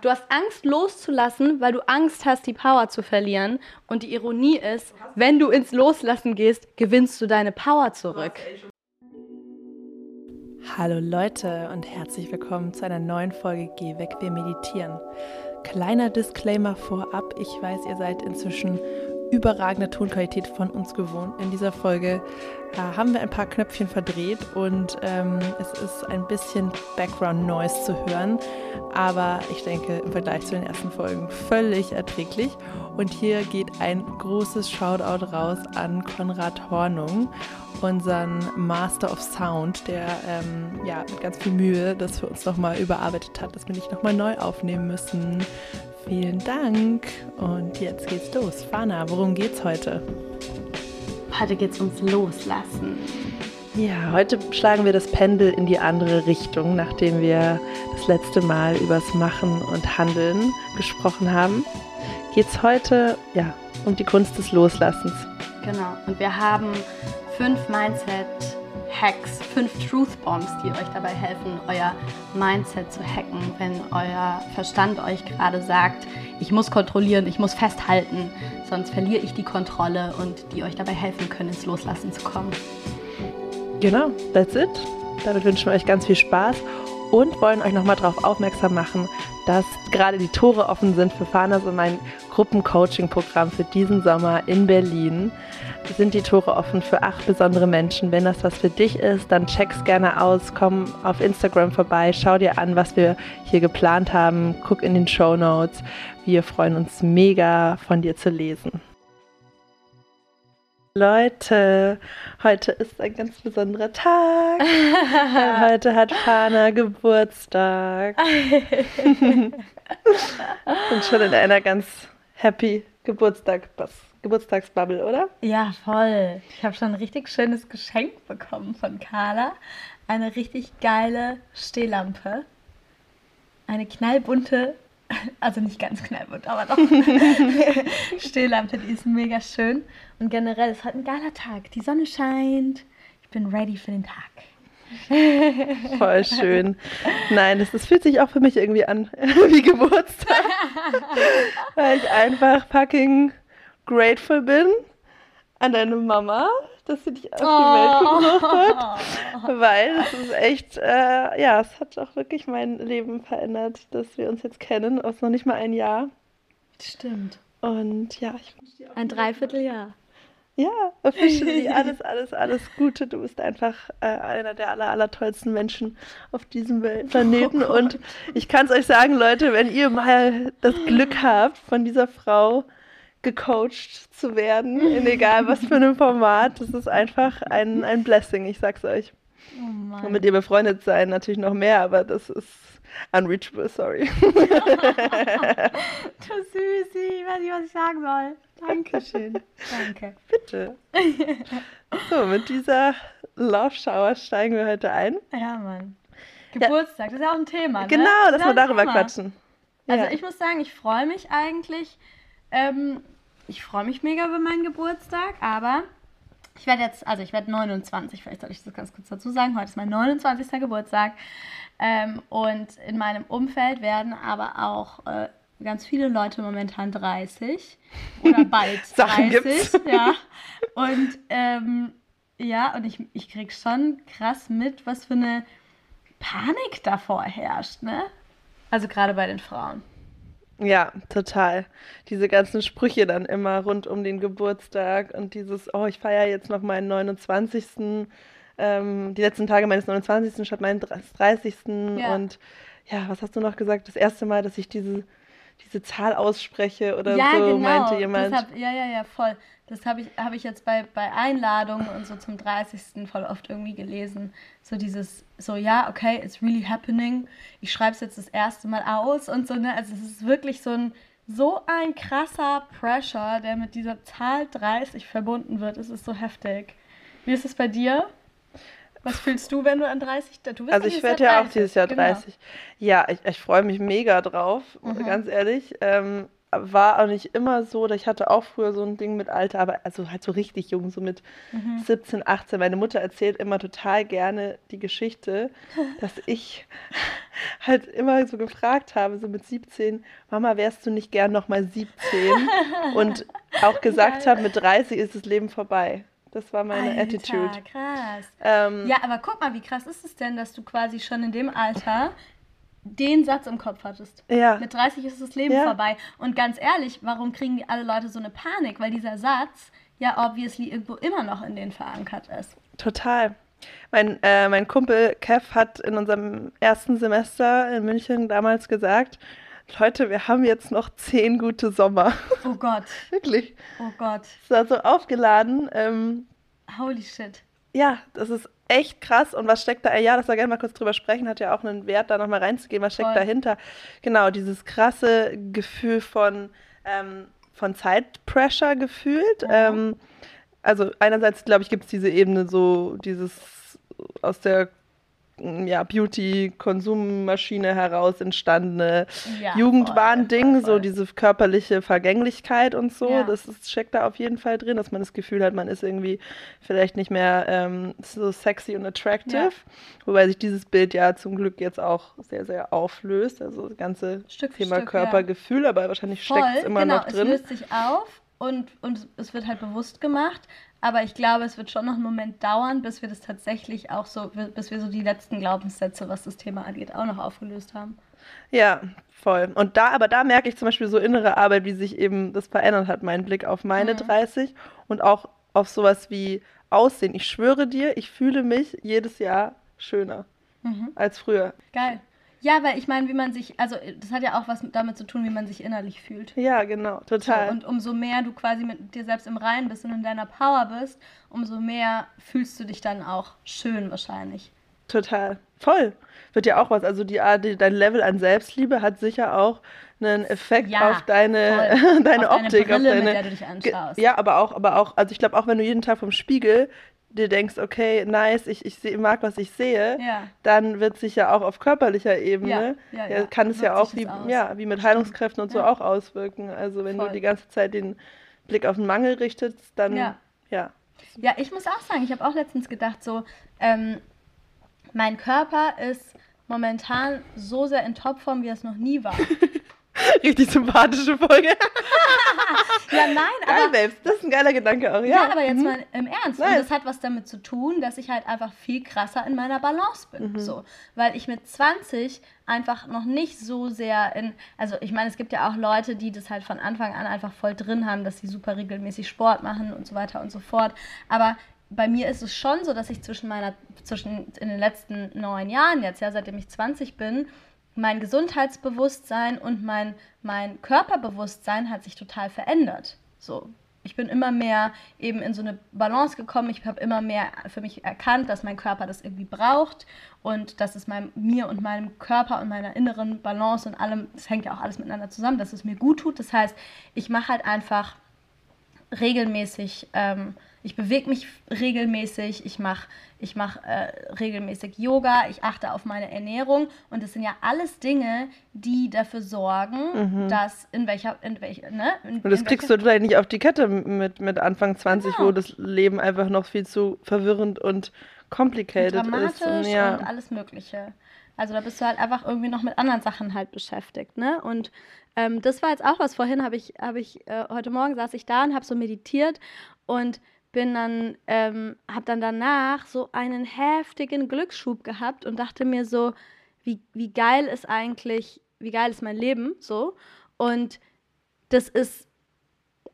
Du hast Angst loszulassen, weil du Angst hast, die Power zu verlieren. Und die Ironie ist, wenn du ins Loslassen gehst, gewinnst du deine Power zurück. Hallo Leute und herzlich willkommen zu einer neuen Folge Geh weg, wir meditieren. Kleiner Disclaimer vorab, ich weiß, ihr seid inzwischen überragende Tonqualität von uns gewohnt. In dieser Folge äh, haben wir ein paar Knöpfchen verdreht und ähm, es ist ein bisschen Background Noise zu hören, aber ich denke im Vergleich zu den ersten Folgen völlig erträglich. Und hier geht ein großes Shoutout raus an Konrad Hornung, unseren Master of Sound, der ähm, ja mit ganz viel Mühe das für uns nochmal überarbeitet hat, dass wir nicht nochmal neu aufnehmen müssen. Vielen Dank. Und jetzt geht's los. Fana, worum geht's heute? Heute geht's ums Loslassen. Ja, heute schlagen wir das Pendel in die andere Richtung, nachdem wir das letzte Mal übers Machen und Handeln gesprochen haben. Geht's heute ja um die Kunst des Loslassens. Genau. Und wir haben fünf Mindset Hacks, fünf Truth Bombs, die euch dabei helfen, euer Mindset zu hacken, wenn euer Verstand euch gerade sagt, ich muss kontrollieren, ich muss festhalten, sonst verliere ich die Kontrolle und die euch dabei helfen können, ins Loslassen zu kommen. Genau, that's it. Damit wünschen wir euch ganz viel Spaß und wollen euch nochmal darauf aufmerksam machen, dass gerade die Tore offen sind für Fanas und mein Gruppencoaching-Programm für diesen Sommer in Berlin. Sind die Tore offen für acht besondere Menschen. Wenn das was für dich ist, dann check's gerne aus. Komm auf Instagram vorbei, schau dir an, was wir hier geplant haben. Guck in den Show Notes. Wir freuen uns mega, von dir zu lesen. Leute, heute ist ein ganz besonderer Tag. heute hat Fana Geburtstag. Und schon in einer ganz happy Geburtstag, Geburtstagsbubble, oder? Ja, voll. Ich habe schon ein richtig schönes Geschenk bekommen von Carla. Eine richtig geile Stehlampe. Eine knallbunte also nicht ganz knallbunt, aber doch. Stehlampe, die ist mega schön. Und generell, es ist halt ein geiler Tag. Die Sonne scheint. Ich bin ready für den Tag. Voll schön. Nein, das, das fühlt sich auch für mich irgendwie an wie Geburtstag. Weil ich einfach fucking grateful bin an deine Mama, dass sie dich auf die Welt gebracht hat. Oh. Weil es ist echt, äh, ja, es hat auch wirklich mein Leben verändert, dass wir uns jetzt kennen, aus noch nicht mal ein Jahr. Stimmt. Und ja, ich wünsche dir auch ein Dreivierteljahr. Ja, officially alles, alles, alles Gute. Du bist einfach äh, einer der aller, aller tollsten Menschen auf diesem Planeten. Oh und ich kann es euch sagen, Leute, wenn ihr mal das Glück habt, von dieser Frau gecoacht zu werden, in egal was für einem Format. Das ist einfach ein, ein Blessing, ich sag's euch. Oh Und mit ihr befreundet sein natürlich noch mehr, aber das ist unreachable, sorry. du Süßi, ich weiß nicht, was ich sagen soll. Dankeschön. Danke. Bitte. So, mit dieser Love Shower steigen wir heute ein. Ja, Mann. Geburtstag, ja. das ist ja auch ein Thema. Ne? Genau, dass wir darüber Thema. quatschen. Also ich muss sagen, ich freue mich eigentlich ähm, ich freue mich mega über meinen Geburtstag, aber ich werde jetzt, also ich werde 29, vielleicht soll ich das ganz kurz dazu sagen. Heute ist mein 29. Geburtstag. Ähm, und in meinem Umfeld werden aber auch äh, ganz viele Leute momentan 30 oder bald 30. ja. Und ähm, ja, und ich, ich kriege schon krass mit, was für eine Panik davor herrscht, ne? Also gerade bei den Frauen. Ja, total. Diese ganzen Sprüche dann immer rund um den Geburtstag und dieses, oh, ich feiere jetzt noch meinen 29. Ähm, die letzten Tage meines 29. statt meinen 30. Ja. Und ja, was hast du noch gesagt? Das erste Mal, dass ich diese, diese Zahl ausspreche oder ja, so, genau. meinte jemand. Hab, ja, ja, ja, voll. Das habe ich, hab ich jetzt bei, bei Einladungen und so zum 30. voll oft irgendwie gelesen. So dieses, so ja, okay, it's really happening. Ich schreibe es jetzt das erste Mal aus und so, ne? Also es ist wirklich so ein, so ein krasser Pressure, der mit dieser Zahl 30 verbunden wird. Es ist so heftig. Wie ist es bei dir? Was fühlst du, wenn du an 30 du bist? Also ich werde ja auch dieses Jahr 30. Genau. Ja, ich, ich freue mich mega drauf, mhm. ganz ehrlich. Ähm, war auch nicht immer so, ich hatte auch früher so ein Ding mit Alter, aber also halt so richtig jung, so mit mhm. 17, 18. Meine Mutter erzählt immer total gerne die Geschichte, dass ich halt immer so gefragt habe, so mit 17, Mama, wärst du nicht gern nochmal 17? Und auch gesagt habe, mit 30 ist das Leben vorbei. Das war meine Alter, Attitude. krass. Ähm, ja, aber guck mal, wie krass ist es denn, dass du quasi schon in dem Alter den Satz im Kopf hattest. Ja. Mit 30 ist das Leben ja. vorbei. Und ganz ehrlich, warum kriegen die alle Leute so eine Panik? Weil dieser Satz ja obviously irgendwo immer noch in denen verankert ist. Total. Mein, äh, mein Kumpel Kev hat in unserem ersten Semester in München damals gesagt, Leute, wir haben jetzt noch zehn gute Sommer. Oh Gott. Wirklich. Oh Gott. Es war so aufgeladen. Ähm, Holy shit. Ja, das ist echt krass. Und was steckt da? Ja, das soll gerne mal kurz drüber sprechen, hat ja auch einen Wert, da nochmal reinzugehen. Was steckt Voll. dahinter? Genau, dieses krasse Gefühl von, ähm, von Zeitpressure gefühlt. Ja. Ähm, also einerseits, glaube ich, gibt es diese Ebene so, dieses aus der ja, Beauty-Konsummaschine heraus entstandene ja, Jugendwahn-Ding, so diese körperliche Vergänglichkeit und so. Ja. Das ist, steckt da auf jeden Fall drin, dass man das Gefühl hat, man ist irgendwie vielleicht nicht mehr ähm, so sexy und attractive. Wobei sich dieses Bild ja zum Glück jetzt auch sehr, sehr auflöst. Also das ganze Stück Thema Stück, Körpergefühl, aber wahrscheinlich steckt es immer genau, noch drin. Es löst sich auf und, und es wird halt bewusst gemacht. Aber ich glaube, es wird schon noch einen Moment dauern, bis wir das tatsächlich auch so, bis wir so die letzten Glaubenssätze, was das Thema angeht, auch noch aufgelöst haben. Ja, voll. Und da, aber da merke ich zum Beispiel so innere Arbeit, wie sich eben das verändert hat, mein Blick auf meine mhm. 30 und auch auf sowas wie Aussehen. Ich schwöre dir, ich fühle mich jedes Jahr schöner mhm. als früher. Geil. Ja, weil ich meine, wie man sich, also das hat ja auch was damit zu tun, wie man sich innerlich fühlt. Ja, genau, total. So, und umso mehr du quasi mit dir selbst im Reinen bist und in deiner Power bist, umso mehr fühlst du dich dann auch schön wahrscheinlich. Total. Voll. Wird ja auch was. Also die Art, dein Level an Selbstliebe hat sicher auch einen Effekt ja, auf deine, deine auf Optik, deine Brille, auf deine. Mit der du dich anschaust. Ja, aber auch, aber auch, also ich glaube auch, wenn du jeden Tag vom Spiegel dir denkst, okay, nice, ich, ich seh, mag, was ich sehe, ja. dann wird sich ja auch auf körperlicher Ebene, ja, ja, kann es ja auch wie, ja, wie mit Heilungskräften und so auch auswirken. Also wenn Voll. du die ganze Zeit den Blick auf den Mangel richtest, dann ja. Ja, ja ich muss auch sagen, ich habe auch letztens gedacht, so, ähm, mein Körper ist momentan so sehr in Topform, wie es noch nie war. Richtig sympathische Folge. ja, nein, Geil, aber. Babes. Das ist ein geiler Gedanke auch, ja. Ja, aber jetzt mhm. mal im Ernst. Nice. Und das hat was damit zu tun, dass ich halt einfach viel krasser in meiner Balance bin. Mhm. So. Weil ich mit 20 einfach noch nicht so sehr in. Also, ich meine, es gibt ja auch Leute, die das halt von Anfang an einfach voll drin haben, dass sie super regelmäßig Sport machen und so weiter und so fort. Aber bei mir ist es schon so, dass ich zwischen meiner, zwischen in den letzten neun Jahren jetzt, ja, seitdem ich 20 bin, mein Gesundheitsbewusstsein und mein, mein Körperbewusstsein hat sich total verändert. So, ich bin immer mehr eben in so eine Balance gekommen. Ich habe immer mehr für mich erkannt, dass mein Körper das irgendwie braucht und dass es meinem, mir und meinem Körper und meiner inneren Balance und allem, das hängt ja auch alles miteinander zusammen, dass es mir gut tut. Das heißt, ich mache halt einfach regelmäßig ähm, ich bewege mich regelmäßig, ich mache ich mach, äh, regelmäßig Yoga, ich achte auf meine Ernährung und das sind ja alles Dinge, die dafür sorgen, mhm. dass in welcher, in welcher, ne? In, und das kriegst du vielleicht nicht auf die Kette mit, mit Anfang 20, genau. wo das Leben einfach noch viel zu verwirrend und complicated und dramatisch ist. Und, ja. und alles Mögliche. Also da bist du halt einfach irgendwie noch mit anderen Sachen halt beschäftigt, ne? Und ähm, das war jetzt auch was. Vorhin habe ich, habe ich, äh, heute Morgen saß ich da und habe so meditiert und bin dann, ähm, habe dann danach so einen heftigen Glücksschub gehabt und dachte mir so, wie, wie geil ist eigentlich, wie geil ist mein Leben so. Und das ist,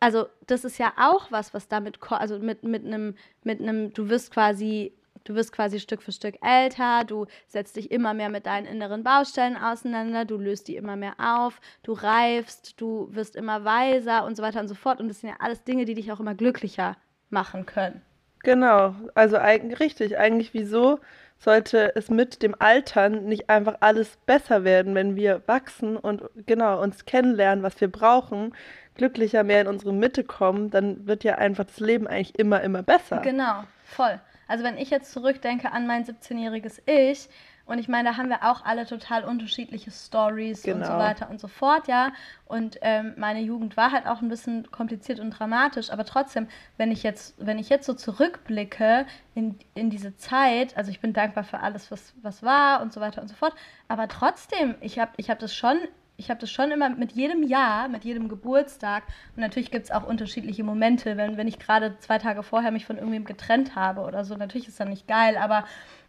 also das ist ja auch was, was damit, also mit, mit einem, mit du wirst quasi, du wirst quasi Stück für Stück älter, du setzt dich immer mehr mit deinen inneren Baustellen auseinander, du löst die immer mehr auf, du reifst, du wirst immer weiser und so weiter und so fort. Und das sind ja alles Dinge, die dich auch immer glücklicher machen können. Genau, also eigentlich richtig. Eigentlich wieso sollte es mit dem Altern nicht einfach alles besser werden, wenn wir wachsen und genau uns kennenlernen, was wir brauchen, glücklicher mehr in unsere Mitte kommen, dann wird ja einfach das Leben eigentlich immer, immer besser. Genau, voll. Also wenn ich jetzt zurückdenke an mein 17-jähriges Ich Und ich meine, da haben wir auch alle total unterschiedliche Stories und so Genau. weiter und so fort, ja. Und ähm, meine Jugend war halt auch ein bisschen kompliziert und dramatisch, aber trotzdem, wenn ich jetzt, wenn ich jetzt so zurückblicke in, in diese Zeit, also ich bin dankbar für alles, was, was war und so weiter und so fort, aber trotzdem, ich habe ich hab das schon ich habe das schon immer mit jedem Jahr, mit jedem Geburtstag. Und natürlich gibt es auch unterschiedliche Momente, wenn, wenn ich gerade zwei Tage vorher mich von irgendwem getrennt habe oder so. Natürlich ist das nicht geil, aber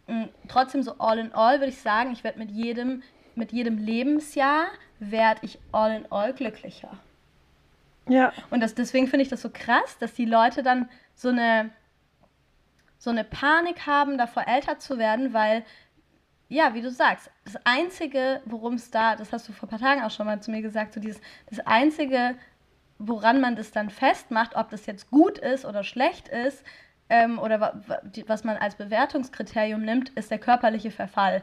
mh, trotzdem so all in all würde ich sagen, ich werde mit jedem, mit jedem Lebensjahr werde ich all in all glücklicher. Ja, Und das, deswegen finde ich das so krass, dass die Leute dann so eine, so eine Panik haben, davor älter zu werden, weil, ja, wie du sagst, das Einzige, worum es da, das hast du vor ein paar Tagen auch schon mal zu mir gesagt, so dieses, das Einzige, woran man das dann festmacht, ob das jetzt gut ist oder schlecht ist, ähm, oder was man als Bewertungskriterium nimmt, ist der körperliche Verfall.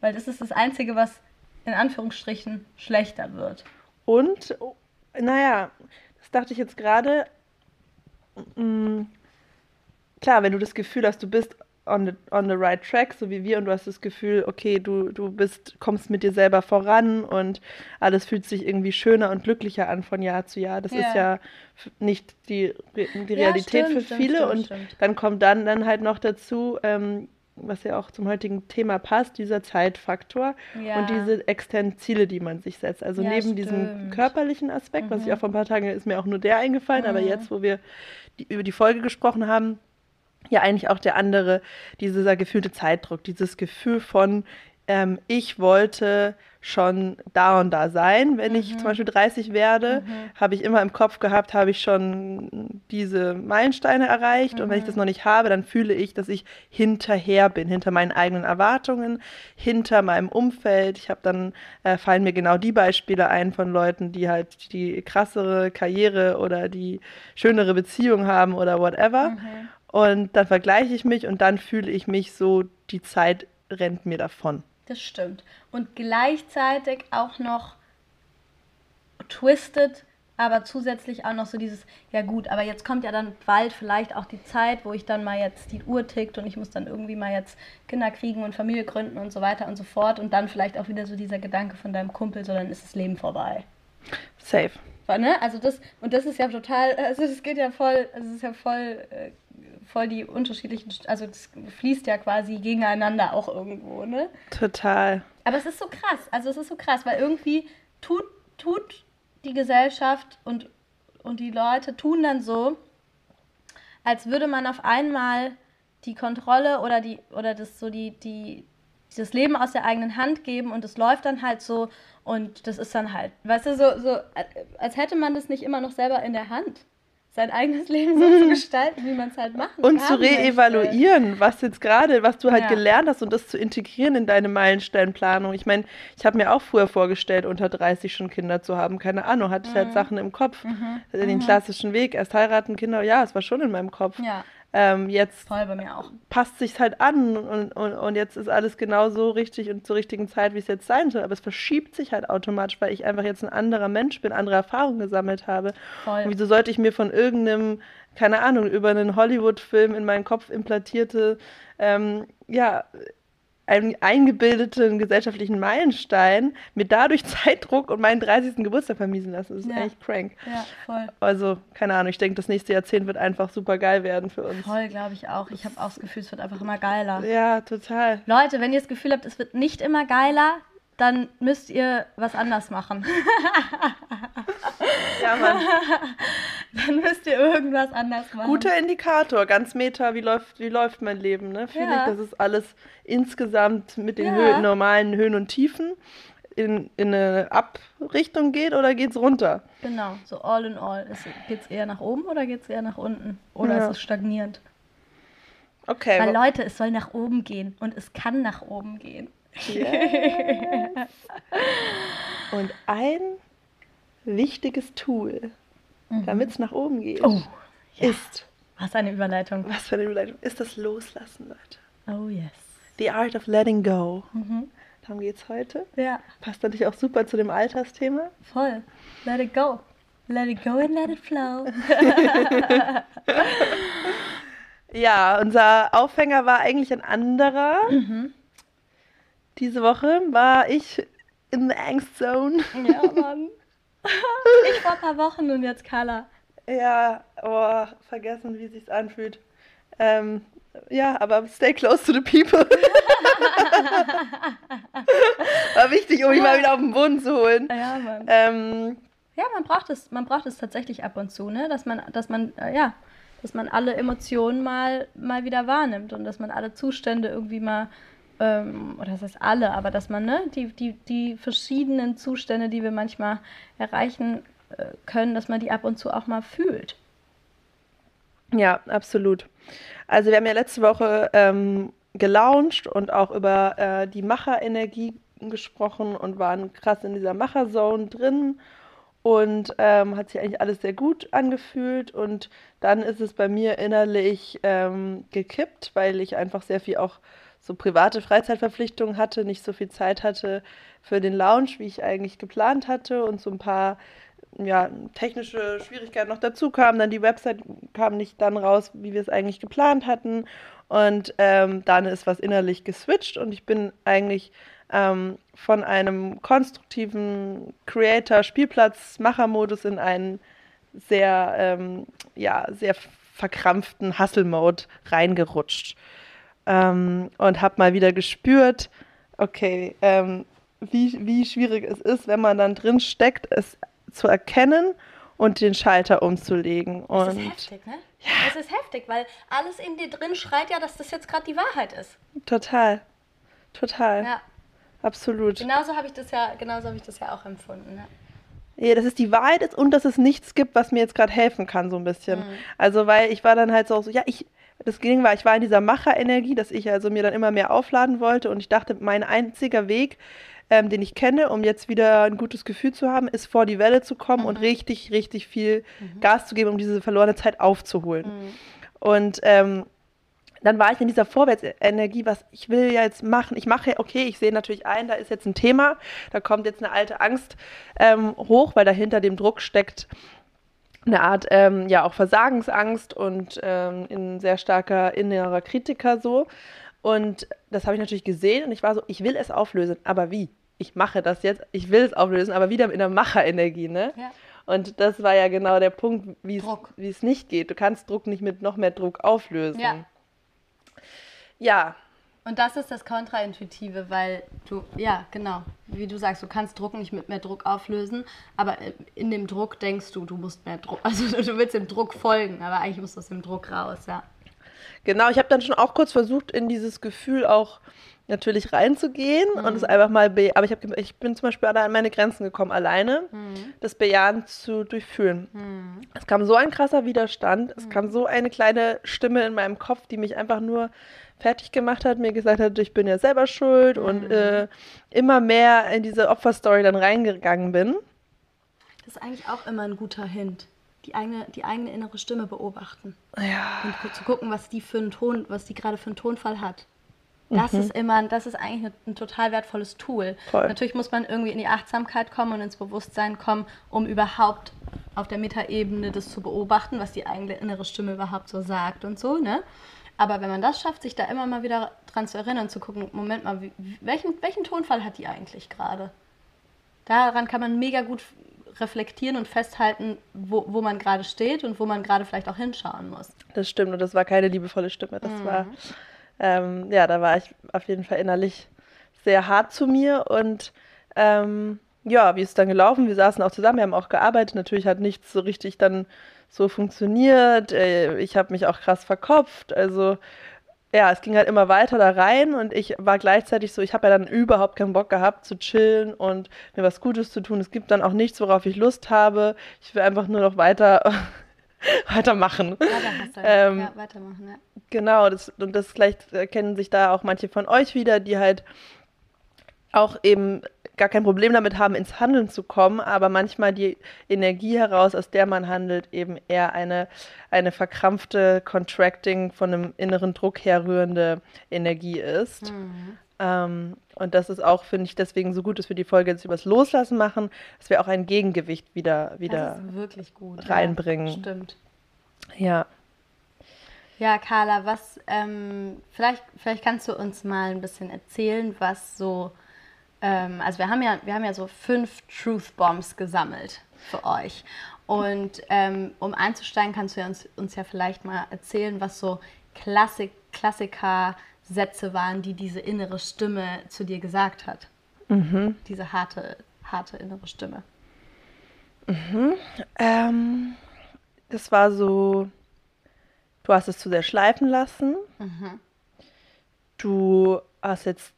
Weil das ist das Einzige, was in Anführungsstrichen schlechter wird. Und, oh, naja, das dachte ich jetzt gerade. mm, Klar, wenn du das Gefühl hast, du bist on the, on the right track, so wie wir, und du hast das Gefühl, okay, du, du bist, kommst mit dir selber voran und alles fühlt sich irgendwie schöner und glücklicher an von Jahr zu Jahr. Das Ja. ist ja nicht die, die Ja, Realität stimmt, für viele. stimmt, und stimmt. dann kommt dann, dann halt noch dazu, ähm, was ja auch zum heutigen Thema passt, dieser Zeitfaktor Ja. und diese externen Ziele, die man sich setzt. Also Ja, neben diesem stimmt. körperlichen Aspekt, was ich Mhm. auch vor ein paar Tagen ist mir auch nur der eingefallen, aber Mhm. jetzt, wo wir die, über die Folge gesprochen haben, ja eigentlich auch der andere, dieser gefühlte Zeitdruck, dieses Gefühl von, ähm, ich wollte schon da und da sein, wenn ich Mhm. zum Beispiel 30 werde, Mhm. habe ich immer im Kopf gehabt, habe ich schon diese Meilensteine erreicht und wenn ich Mhm. das noch nicht habe, dann fühle ich, dass ich hinterher bin, hinter meinen eigenen Erwartungen, hinter meinem Umfeld. Ich habe dann, äh, fallen mir genau die Beispiele ein von Leuten, die halt die krassere Karriere oder die schönere Beziehung haben oder whatever. Und dann vergleiche ich mich und dann fühle ich mich so, die Zeit rennt mir davon. Das stimmt. Und gleichzeitig auch noch twisted, aber zusätzlich auch noch so dieses, ja gut, aber jetzt kommt ja dann bald vielleicht auch die Zeit, wo ich dann mal jetzt die Uhr tickt und ich muss dann irgendwie mal jetzt Kinder kriegen und Familie gründen und so weiter und so fort. Und dann vielleicht auch wieder so dieser Gedanke von deinem Kumpel, so dann ist das Leben vorbei. Safe. Ne? Also das, und das ist ja total, also das geht ja voll, also es ist ja voll, äh, voll die unterschiedlichen, also es fließt ja quasi gegeneinander auch irgendwo, ne? Total. Aber es ist so krass, also es ist so krass, weil irgendwie tut, tut die Gesellschaft und, und die Leute tun dann so, als würde man auf einmal die Kontrolle oder die oder das so die die dieses Leben aus der eigenen Hand geben und es läuft dann halt so und das ist dann halt, weißt du, so, so als hätte man das nicht immer noch selber in der Hand, sein eigenes Leben so zu gestalten, wie man es halt machen Und zu haben möchte. reevaluieren, was jetzt gerade, was du halt Ja. gelernt hast und das zu integrieren in deine Meilensteinplanung. Ich meine, ich habe mir auch früher vorgestellt, unter 30 schon Kinder zu haben. Keine Ahnung, hatte ich halt Sachen im Kopf. Mhm. Den klassischen Weg, erst heiraten, Kinder, ja, es war schon in meinem Kopf. Ja, Ähm, jetzt voll bei mir auch. passt sich halt an und, und, und jetzt ist alles genau so richtig und zur richtigen Zeit, wie es jetzt sein soll. Aber es verschiebt sich halt automatisch, weil ich einfach jetzt ein anderer Mensch bin, andere Erfahrungen gesammelt habe. Voll. Und wieso sollte ich mir von irgendeinem, keine Ahnung, über einen Hollywood-Film in meinen Kopf implantierte, ähm, ja, einen eingebildeten gesellschaftlichen Meilenstein mir dadurch Zeitdruck und meinen 30. Geburtstag vermiesen lassen? Das ist Ja. echt crank. Ja, voll. Also, keine Ahnung, ich denke, das nächste Jahrzehnt wird einfach super geil werden für uns. Voll, glaube ich auch. Ich habe auch das Gefühl, es wird einfach immer geiler. Ja, total. Leute, wenn ihr das Gefühl habt, es wird nicht immer geiler, dann müsst ihr was anders machen. Ja, Mann. dann müsst ihr irgendwas anders machen. Guter Indikator, ganz meta, wie läuft, wie läuft mein Leben, ne? Fühle Ja. ich, dass es alles insgesamt mit den Ja. Höhen, normalen Höhen und Tiefen in, in eine Abrichtung geht oder geht's runter? Genau, so all in all. Geht es eher nach oben oder geht es eher nach unten? Oder Ja. ist es stagnierend? Okay. Weil Leute, es soll nach oben gehen und es kann nach oben gehen. Yes. Und ein wichtiges Tool, damit es nach oben geht, Oh, ja. ist, Was eine Überleitung. was für eine Überleitung, ist das Loslassen, Leute. Oh yes. The Art of Letting Go. Mhm. Darum geht's heute. Ja, Passt natürlich auch super zu dem Altersthema. voll. Let it go. Let it go and let it flow. Ja, unser Aufhänger war eigentlich ein anderer. Diese Woche war ich in the Angst Zone. Ja, Mann. ich vor ein paar Wochen und jetzt Carla. Ja, oh, vergessen, wie sich's anfühlt. Ähm, ja, aber stay close to the people. War wichtig, um mich mal wieder auf den Boden zu holen. Ja, Mann. Ähm, Ja, man braucht es, man braucht es tatsächlich ab und zu, ne? Dass man, dass man, äh, ja, dass man alle Emotionen mal, mal wieder wahrnimmt und dass man alle Zustände irgendwie mal, ähm, oder das heißt alle, aber dass man, ne, die, die, die verschiedenen Zustände, die wir manchmal erreichen äh, können, dass man die ab und zu auch mal fühlt. ja, absolut. Also wir haben ja letzte Woche ähm, gelauncht und auch über äh, die Macherenergie gesprochen und waren krass in dieser Macherzone drin und ähm, hat sich eigentlich alles sehr gut angefühlt und dann ist es bei mir innerlich ähm, gekippt, weil ich einfach sehr viel auch so private Freizeitverpflichtungen hatte, nicht so viel Zeit hatte für den Lounge, wie ich eigentlich geplant hatte und so ein paar ja, technische Schwierigkeiten noch dazu kamen. Dann die Website kam nicht dann raus, wie wir es eigentlich geplant hatten. Und ähm, dann ist was innerlich geswitcht und ich bin eigentlich ähm, von einem konstruktiven Creator-Spielplatz-Macher-Modus in einen sehr, ähm, ja, sehr verkrampften Hustle-Mode reingerutscht. Ähm, und habe mal wieder gespürt, okay, ähm, wie, wie schwierig es ist, wenn man dann drin steckt, es zu erkennen und den Schalter umzulegen. Das Und ist heftig, ne? Ja. Es ist heftig, weil alles in dir drin schreit ja, dass das jetzt gerade die Wahrheit ist. total, total, Ja. absolut. Genauso habe ich das ja, genauso habe ich das ja auch empfunden. Ne? Ja, dass es die Wahrheit ist und dass es nichts gibt, was mir jetzt gerade helfen kann, so ein bisschen. Mhm. Also, weil ich war dann halt so, so, ja, ich, das Ding war, ich war in dieser Macherenergie, dass ich also mir dann immer mehr aufladen wollte und ich dachte, mein einziger Weg, ähm, den ich kenne, um jetzt wieder ein gutes Gefühl zu haben, ist vor die Welle zu kommen und richtig, richtig viel Gas zu geben, um diese verlorene Zeit aufzuholen. Mhm. Und ähm, dann war ich in dieser Vorwärtsenergie, was ich will ja jetzt machen. Ich mache, ja- okay, ich sehe natürlich ein, da ist jetzt ein Thema, da kommt jetzt eine alte Angst ähm, hoch, weil dahinter dem Druck steckt eine Art, ähm, ja, auch Versagensangst und ähm, ein sehr starker innerer Kritiker so. Und das habe ich natürlich gesehen und ich war so, ich will es auflösen, aber wie? Ich mache das jetzt, ich will es auflösen, aber wieder in der Macherenergie, ne? Ja. Und das war ja genau der Punkt, wie es- Druck. wie es nicht geht. Du kannst Druck nicht mit noch mehr Druck auflösen. Ja. Ja, Und das ist das Kontraintuitive, weil du, ja, genau, wie du sagst, du kannst Druck nicht mit mehr Druck auflösen, aber äh, in dem Druck denkst du, du musst mehr Druck, also du willst dem Druck folgen, aber eigentlich musst du aus dem Druck raus, ja. Genau, ich habe dann schon auch kurz versucht, in dieses Gefühl auch natürlich reinzugehen und Mhm. es einfach mal, be aber ich, hab, ich bin zum Beispiel an meine Grenzen gekommen, alleine Mhm. das Bejahen zu durchfühlen. Es kam so ein krasser Widerstand, Mhm. es kam so eine kleine Stimme in meinem Kopf, die mich einfach nur fertig gemacht hat, mir gesagt hat, ich bin ja selber schuld und Mhm. äh, immer mehr in diese Opferstory dann reingegangen bin. Das ist eigentlich auch immer ein guter Hint. Die eigene, die eigene innere Stimme beobachten Ja, und zu gucken, was die für einen Ton, was die gerade für einen Tonfall hat. Das ist immer, das ist eigentlich ein, ein total wertvolles Tool. Voll. Natürlich muss man irgendwie in die Achtsamkeit kommen und ins Bewusstsein kommen, um überhaupt auf der Metaebene das zu beobachten, was die eigene innere Stimme überhaupt so sagt und so, ne? Aber wenn man das schafft, sich da immer mal wieder dran zu erinnern, zu gucken, Moment mal, wie, welchen, welchen Tonfall hat die eigentlich gerade? Daran kann man mega gut reflektieren und festhalten, wo, wo man gerade steht und wo man gerade vielleicht auch hinschauen muss. das stimmt und das war keine liebevolle Stimme. Das Mhm. war, ähm, ja, da war ich auf jeden Fall innerlich sehr hart zu mir und ähm, ja, wie ist es dann gelaufen? Wir saßen auch zusammen, wir haben auch gearbeitet. Natürlich hat nichts so richtig dann so funktioniert. Äh, Ich habe mich auch krass verkopft. Also ja, es ging halt immer weiter da rein und ich war gleichzeitig so, ich habe ja dann überhaupt keinen Bock gehabt zu chillen und mir was Gutes zu tun. Es gibt dann auch nichts, worauf ich Lust habe. Ich will einfach nur noch weiter weitermachen. Weiterhasseln. Ähm, ja, weitermachen, ja. Genau, das, und das vielleicht erkennen sich da auch manche von euch wieder, die halt auch eben gar kein Problem damit haben, ins Handeln zu kommen, aber manchmal die Energie heraus, aus der man handelt, eben eher eine, eine verkrampfte Contracting von einem inneren Druck herrührende Energie ist. Mhm. Ähm, und das ist auch, finde ich, deswegen so gut, dass wir die Folge jetzt übers Loslassen machen, dass wir auch ein Gegengewicht wieder, wieder Das ist wirklich gut. reinbringen. Ja, stimmt. Ja. Ja, Carla, was, ähm, vielleicht, vielleicht kannst du uns mal ein bisschen erzählen, was so, ähm, also wir haben ja, wir haben ja so fünf Truth Bombs gesammelt für euch. Und ähm, um einzusteigen, kannst du ja uns, uns ja vielleicht mal erzählen, was so Klassik, Klassiker-Sätze waren, die diese innere Stimme zu dir gesagt hat. Mhm. Diese harte, harte innere Stimme. Mhm. Ähm, das war so, du hast es zu sehr schleifen lassen. Mhm. Du hast jetzt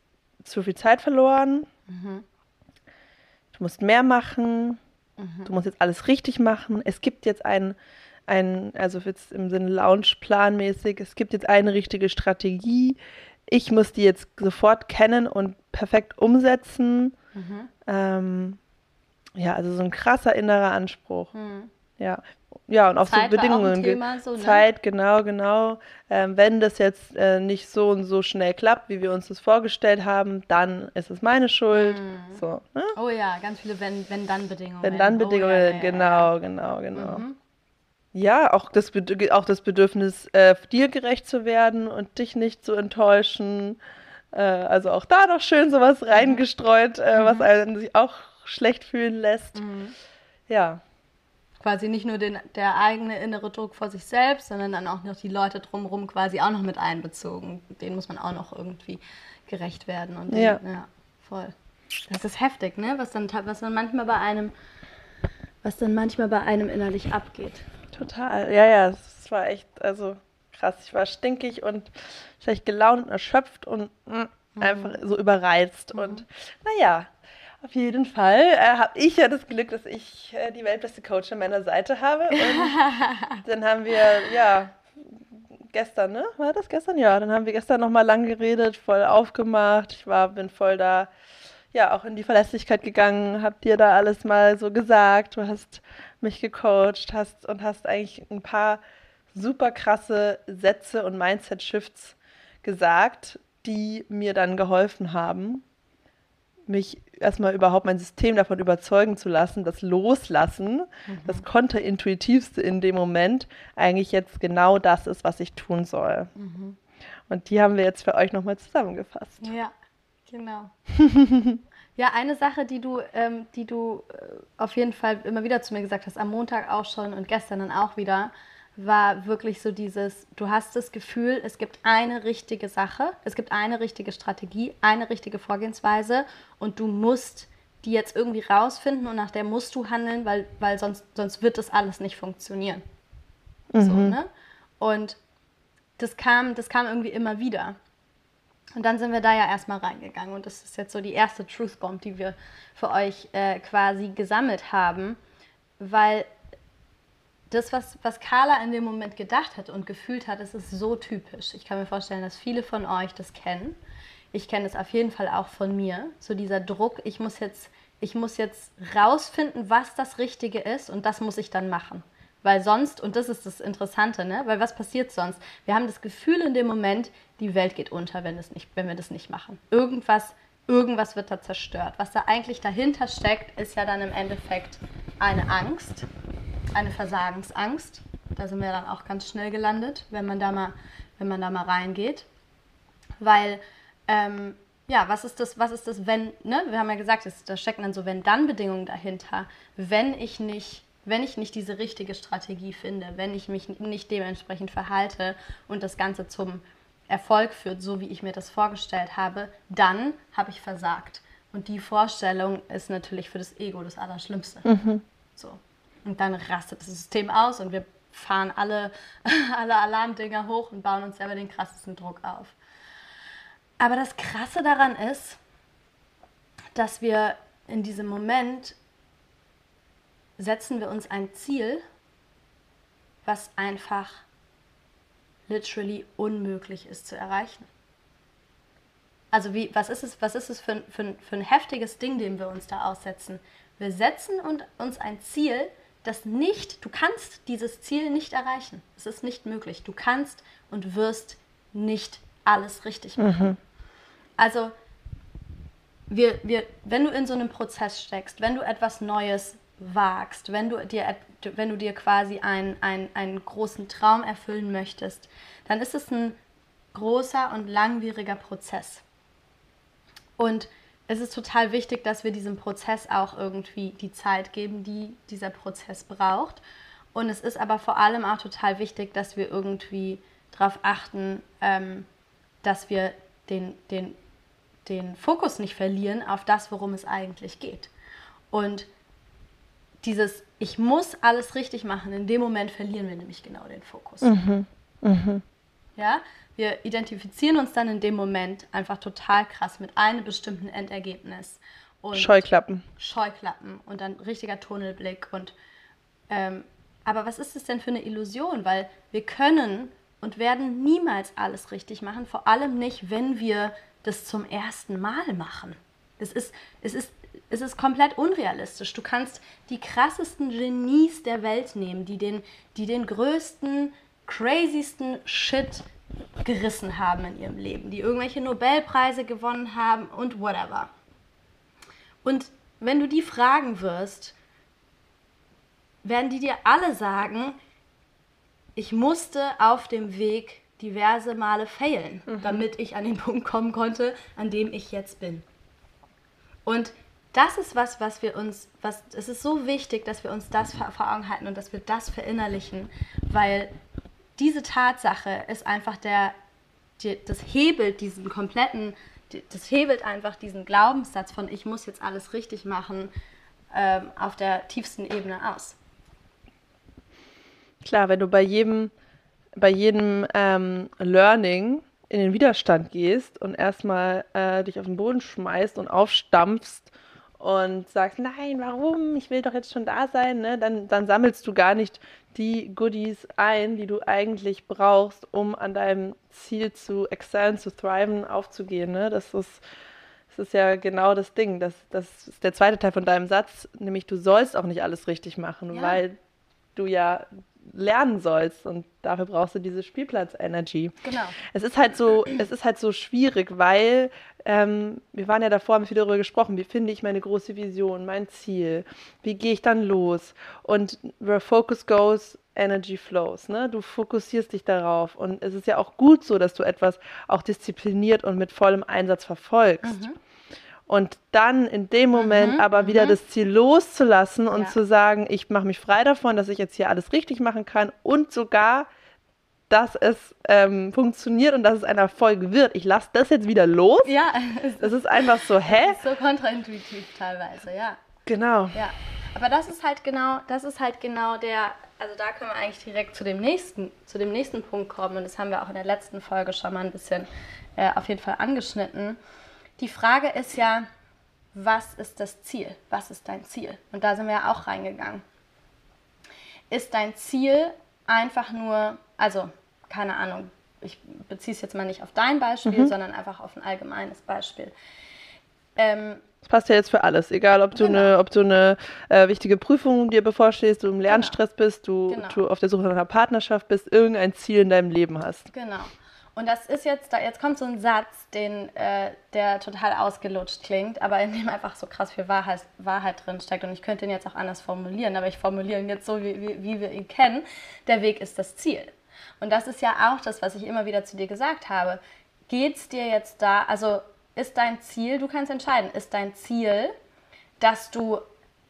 zu viel Zeit verloren. Mhm. Du musst mehr machen. Mhm. Du musst jetzt alles richtig machen. Es gibt jetzt einen, einen also jetzt im Sinne Launch-planmäßig, es gibt jetzt eine richtige Strategie. Ich muss die jetzt sofort kennen und perfekt umsetzen. Mhm. Ähm, ja, also so ein krasser innerer Anspruch. Mhm. Ja. Ja, und auch Zeit so Bedingungen. Thema, so, ne? Zeit, genau, genau. Ähm, wenn das jetzt äh, nicht so und so schnell klappt, wie wir uns das vorgestellt haben, dann ist es meine Schuld. Mhm. So, ne? Oh ja, ganz viele Wenn-Dann-Bedingungen. Wenn dann Oh, Bedingungen, ja, ja, ja, genau, genau, genau. Ja. Mhm. Ja, auch das, auch das Bedürfnis, äh, dir gerecht zu werden und dich nicht zu enttäuschen. Äh, also auch da noch schön sowas reingestreut, äh, was Mhm. einen sich auch schlecht fühlen lässt. Mhm. Ja, Quasi nicht nur den, der eigene innere Druck vor sich selbst, sondern dann auch noch die Leute drumherum quasi auch noch mit einbezogen. Denen muss man auch noch irgendwie gerecht werden. Und Ja. ja, voll. Das ist heftig, ne? Was dann, was dann manchmal bei einem, was dann manchmal bei einem innerlich abgeht. total. Ja, ja, es war echt, also krass. Ich war stinkig und schlecht gelaunt und erschöpft und mm, einfach so überreizt. Und naja, auf jeden Fall äh, habe ich ja das Glück, dass ich äh, die weltbeste Coach an meiner Seite habe. Und dann haben wir, ja, gestern, ne? War das gestern? Ja, dann haben wir gestern nochmal lang geredet, voll aufgemacht. Ich war, bin voll da, ja, auch in die Verlässlichkeit gegangen, hab dir da alles mal so gesagt. Du hast mich gecoacht, hast und hast eigentlich ein paar super krasse Sätze und Mindset-Shifts gesagt, die mir dann geholfen haben, mich erstmal überhaupt mein System davon überzeugen zu lassen, das Loslassen, das Konterintuitivste in dem Moment, eigentlich jetzt genau das ist, was ich tun soll. Und die haben wir jetzt für euch nochmal zusammengefasst. Ja, genau. ja, eine Sache, die du, ähm, die du äh, auf jeden Fall immer wieder zu mir gesagt hast, am Montag auch schon und gestern dann auch wieder, war wirklich so dieses, du hast das Gefühl, es gibt eine richtige Sache, es gibt eine richtige Strategie, eine richtige Vorgehensweise und du musst die jetzt irgendwie rausfinden und nach der musst du handeln, weil, weil sonst, sonst wird das alles nicht funktionieren. So, ne? Und das kam, das kam irgendwie immer wieder. Und dann sind wir da ja erstmal reingegangen. Und das ist jetzt so die erste Truth Bomb, die wir für euch äh, quasi gesammelt haben. Weil das, was, was Carla in dem Moment gedacht hat und gefühlt hat, das ist so typisch. Ich kann mir vorstellen, dass viele von euch das kennen. Ich kenne es auf jeden Fall auch von mir. So dieser Druck, ich muss jetzt, ich muss jetzt rausfinden, was das Richtige ist und das muss ich dann machen. Weil sonst, und das ist das Interessante, ne? Weil was passiert sonst? Wir haben das Gefühl in dem Moment, die Welt geht unter, wenn, das nicht, wenn wir das nicht machen. Irgendwas, irgendwas wird da zerstört. Was da eigentlich dahinter steckt, ist ja dann im Endeffekt eine Angst, eine Versagensangst. Da sind wir dann auch ganz schnell gelandet, wenn man da mal, wenn man da mal reingeht. Weil, ähm, ja, was ist das, was ist das, wenn, ne? Wir haben ja gesagt, es, da stecken dann so Wenn-Dann-Bedingungen dahinter. Wenn ich nicht, wenn ich nicht diese richtige Strategie finde, wenn ich mich nicht dementsprechend verhalte und das Ganze zum Erfolg führt, so wie ich mir das vorgestellt habe, dann habe ich versagt. Und die Vorstellung ist natürlich für das Ego das Allerschlimmste. So. Und dann rastet das System aus und wir fahren alle, alle Alarmdinger hoch und bauen uns selber den krassesten Druck auf. Aber das Krasse daran ist, dass wir in diesem Moment setzen wir uns ein Ziel, was einfach literally unmöglich ist zu erreichen. Also wie, was ist es, was ist es für, ein- für, für ein heftiges Ding, dem wir uns da aussetzen? Wir setzen uns ein Ziel, das nicht, du kannst dieses Ziel nicht erreichen. Es ist nicht möglich. Du kannst und wirst nicht alles richtig machen. Also wir, wir, wenn du in so einem Prozess steckst, wenn du etwas Neues wagst, wenn du dir, wenn du dir quasi einen, einen, einen großen Traum erfüllen möchtest, dann ist es ein großer und langwieriger Prozess. Und es ist total wichtig, dass wir diesem Prozess auch irgendwie die Zeit geben, die dieser Prozess braucht. Und es ist aber vor allem auch total wichtig, dass wir irgendwie darauf achten, ähm, dass wir den, den, den Fokus nicht verlieren auf das, worum es eigentlich geht. Und dieses Ich muss alles richtig machen, in dem Moment verlieren wir nämlich genau den Fokus. Mhm. Mhm. Ja, wir identifizieren uns dann in dem Moment einfach total krass mit einem bestimmten Endergebnis. Und Scheuklappen. Scheuklappen und dann richtiger Tunnelblick. Und, ähm, aber was ist es denn für eine Illusion? Weil wir können und werden niemals alles richtig machen, vor allem nicht, wenn wir das zum ersten Mal machen. Es ist, es ist, es ist komplett unrealistisch. Du kannst die krassesten Genies der Welt nehmen, die den, die den größten, crazysten Shit gerissen haben in ihrem Leben, die irgendwelche Nobelpreise gewonnen haben und whatever. Und wenn du die fragen wirst, werden die dir alle sagen, ich musste auf dem Weg diverse Male failen, mhm. damit ich an den Punkt kommen konnte, an dem ich jetzt bin. Und das ist was, was wir uns, was, es ist so wichtig, dass wir uns das vor Augen halten und dass wir das verinnerlichen, weil diese Tatsache ist einfach der, die, das hebelt diesen kompletten, die, das hebelt einfach diesen Glaubenssatz von ich muss jetzt alles richtig machen ähm, auf der tiefsten Ebene aus. Klar, wenn du bei jedem, bei jedem ähm, Learning in den Widerstand gehst und erstmal äh, dich auf den Boden schmeißt und aufstampfst und sagst, nein, warum? Ich will doch jetzt schon da sein, ne? dann, dann sammelst du gar nicht die Goodies ein, die du eigentlich brauchst, um an deinem Ziel zu excellen, zu thriven, aufzugehen. Ne? Das, ist, das ist ja genau das Ding. Das, das ist der zweite Teil von deinem Satz, nämlich du sollst auch nicht alles richtig machen, ja. weil du ja lernen sollst und dafür brauchst du diese Spielplatz-Energy. Genau. Es ist halt so, es ist halt so schwierig, weil ähm, wir waren ja davor, haben viel darüber gesprochen, wie finde ich meine große Vision, mein Ziel, wie gehe ich dann los und where focus goes, energy flows. Ne? Du fokussierst dich darauf und es ist ja auch gut so, dass du etwas auch diszipliniert und mit vollem Einsatz verfolgst. Mhm. Und dann in dem Moment mhm, aber wieder mhm. das Ziel loszulassen und ja. zu sagen, ich mache mich frei davon, dass ich jetzt hier alles richtig machen kann und sogar, dass es ähm, funktioniert und dass es ein Erfolg wird. Ich lasse das jetzt wieder los. Ja. Das ist einfach so, hä? Das ist so kontraintuitiv teilweise, ja. Genau. Ja. Aber das ist halt genau, das ist halt genau der, also da können wir eigentlich direkt zu dem nächsten, zu dem nächsten Punkt kommen. Und das haben wir auch in der letzten Folge schon mal ein bisschen äh, auf jeden Fall angeschnitten. Die Frage ist ja, was ist das Ziel? Was ist dein Ziel? Und da sind wir ja auch reingegangen. Ist dein Ziel einfach nur, also keine Ahnung, ich beziehe es jetzt mal nicht auf dein Beispiel, mhm. sondern einfach auf ein allgemeines Beispiel. Ähm, das passt ja jetzt für alles, egal ob du genau. eine, ob du eine äh, wichtige Prüfung dir bevorstehst, du im Lernstress genau. bist, du, genau. du auf der Suche nach einer Partnerschaft bist, irgendein Ziel in deinem Leben hast. Genau. Und das ist jetzt, da jetzt kommt so ein Satz, den, äh, der total ausgelutscht klingt, aber in dem einfach so krass viel Wahrheit, Wahrheit drin steckt. Und ich könnte ihn jetzt auch anders formulieren, aber ich formuliere ihn jetzt so, wie, wie, wie wir ihn kennen. Der Weg ist das Ziel. Und das ist ja auch das, was ich immer wieder zu dir gesagt habe. Geht es dir jetzt da, also ist dein Ziel, du kannst entscheiden, ist dein Ziel, dass du,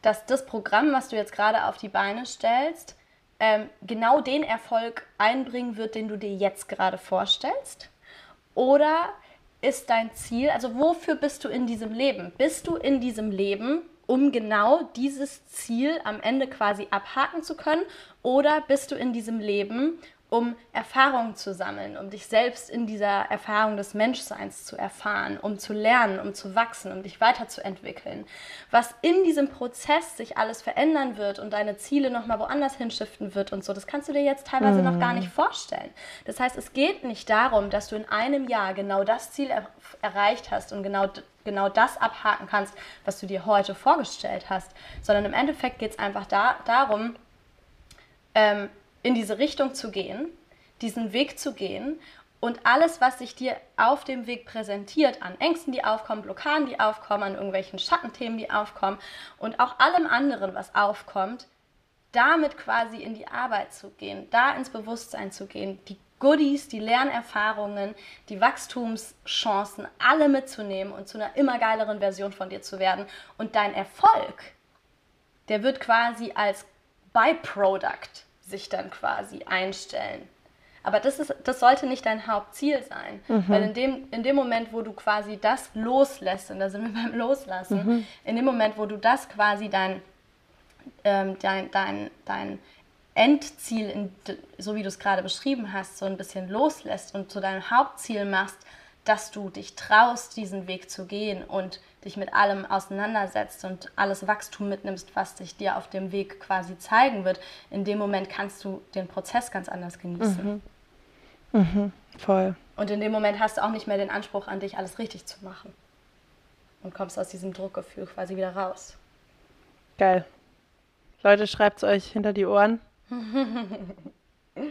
dass das Programm, was du jetzt gerade auf die Beine stellst, ähm, genau den Erfolg einbringen wird, den du dir jetzt gerade vorstellst? Oder ist dein Ziel, also wofür bist du in diesem Leben? Bist du in diesem Leben, um genau dieses Ziel am Ende quasi abhaken zu können? Oder bist du in diesem Leben, um Erfahrungen zu sammeln, um dich selbst in dieser Erfahrung des Menschseins zu erfahren, um zu lernen, um zu wachsen, um dich weiterzuentwickeln. Was in diesem Prozess sich alles verändern wird und deine Ziele nochmal woanders hinschiften wird und so, das kannst du dir jetzt teilweise mhm. noch gar nicht vorstellen. Das heißt, es geht nicht darum, dass du in einem Jahr genau das Ziel er erreicht hast und genau genau das abhaken kannst, was du dir heute vorgestellt hast, sondern im Endeffekt geht es einfach da, darum, ähm, in diese Richtung zu gehen, diesen Weg zu gehen Und alles, was sich dir auf dem Weg präsentiert, an Ängsten, die aufkommen, Blockaden, die aufkommen, an irgendwelchen Schattenthemen, die aufkommen und auch allem anderen, was aufkommt, damit quasi in die Arbeit zu gehen, da ins Bewusstsein zu gehen, die Goodies, die Lernerfahrungen, die Wachstumschancen alle mitzunehmen und zu einer immer geileren Version von dir zu werden. Und dein Erfolg, der wird quasi als Byproduct sich dann quasi einstellen. Aber das, ist, das sollte nicht dein Hauptziel sein. Mhm. Weil in dem, in dem Moment, wo du quasi das loslässt, und da sind wir beim Loslassen, mhm. in dem Moment, wo du das quasi dein, ähm, dein, dein, dein Endziel, in, so wie du es gerade beschrieben hast, so ein bisschen loslässt und zu deinem Hauptziel machst, dass du dich traust, diesen Weg zu gehen und dich mit allem auseinandersetzt und alles Wachstum mitnimmst, was sich dir auf dem Weg quasi zeigen wird, in dem Moment kannst du den Prozess ganz anders genießen. Mhm. Mhm. Voll. Und in dem Moment hast du auch nicht mehr den Anspruch an dich, alles richtig zu machen. Und kommst aus diesem Druckgefühl quasi wieder raus. Geil. Leute, schreibt es euch hinter die Ohren.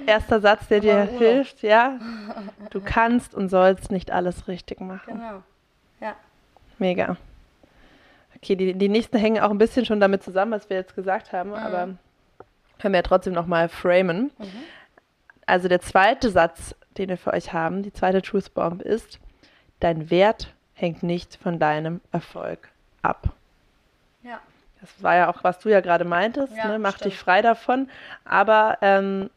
Erster Satz, der dir hilft, ja. Du kannst und sollst nicht alles richtig machen. Genau. Ja. Mega. Okay, die, die nächsten hängen auch ein bisschen schon damit zusammen, was wir jetzt gesagt haben, mhm. aber können wir ja trotzdem nochmal framen. Mhm. Also der zweite Satz, den wir für euch haben, die zweite Truth Bomb ist, dein Wert hängt nicht von deinem Erfolg ab. Ja. Das war ja auch, was du ja gerade meintest, ja, ne? mach stimmt. dich frei davon. Aber ähm,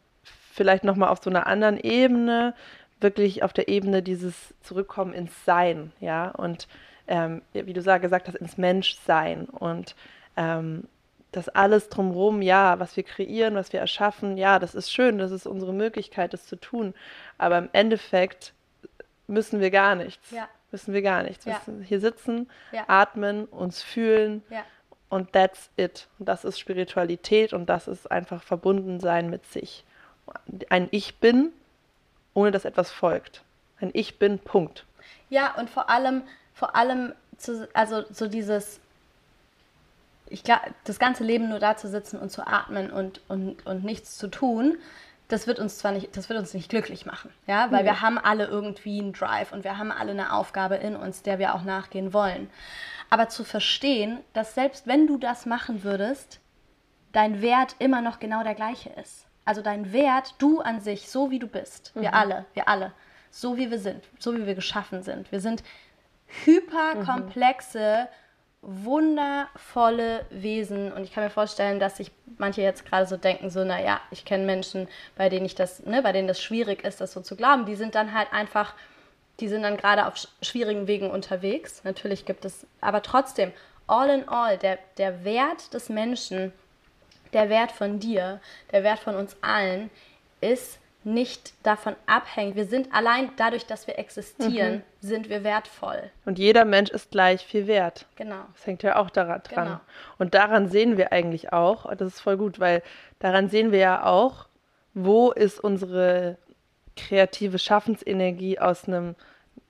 vielleicht nochmal auf so einer anderen Ebene, wirklich auf der Ebene dieses Zurückkommen ins Sein, ja, und ähm, wie du gesagt hast, ins Menschsein und ähm, das alles drumherum, ja, was wir kreieren, was wir erschaffen, ja, das ist schön, das ist unsere Möglichkeit, das zu tun, aber im Endeffekt müssen wir gar nichts. Ja. Müssen wir gar nichts. Ja. müssen hier sitzen, ja. atmen, uns fühlen. Und that's it. Und das ist Spiritualität und das ist einfach verbunden sein mit sich. Ein Ich bin, ohne dass etwas folgt. Ein Ich bin, Punkt. Ja, und vor allem, vor allem, zu, also so dieses, ich glaube, das ganze Leben nur da zu sitzen und zu atmen und, und, und nichts zu tun, das wird uns zwar nicht, das wird uns nicht glücklich machen, ja, weil mhm. wir haben alle irgendwie einen Drive und wir haben alle eine Aufgabe in uns, der wir auch nachgehen wollen. Aber zu verstehen, dass selbst wenn du das machen würdest, dein Wert immer noch genau der gleiche ist. Also dein Wert, du an sich, so wie du bist, wir mhm. alle, wir alle, so wie wir sind, so wie wir geschaffen sind. Wir sind hyperkomplexe, mhm. wundervolle Wesen. Und ich kann mir vorstellen, dass sich manche jetzt gerade so denken, so, naja, ich kenne Menschen, bei denen ich das, ne, bei denen das schwierig ist, das so zu glauben. Die sind dann halt einfach die sind dann gerade auf schwierigen Wegen unterwegs. Natürlich gibt es, aber trotzdem, all in all, der, der Wert des Menschen, der Wert von dir, der Wert von uns allen ist nicht davon abhängig. Wir sind allein dadurch, dass wir existieren, mhm. sind wir wertvoll. Und jeder Mensch ist gleich viel wert. Genau. Das hängt ja auch daran dran. Genau. Und daran sehen wir eigentlich auch, das ist voll gut, weil daran sehen wir ja auch, wo ist unsere kreative Schaffensenergie aus einem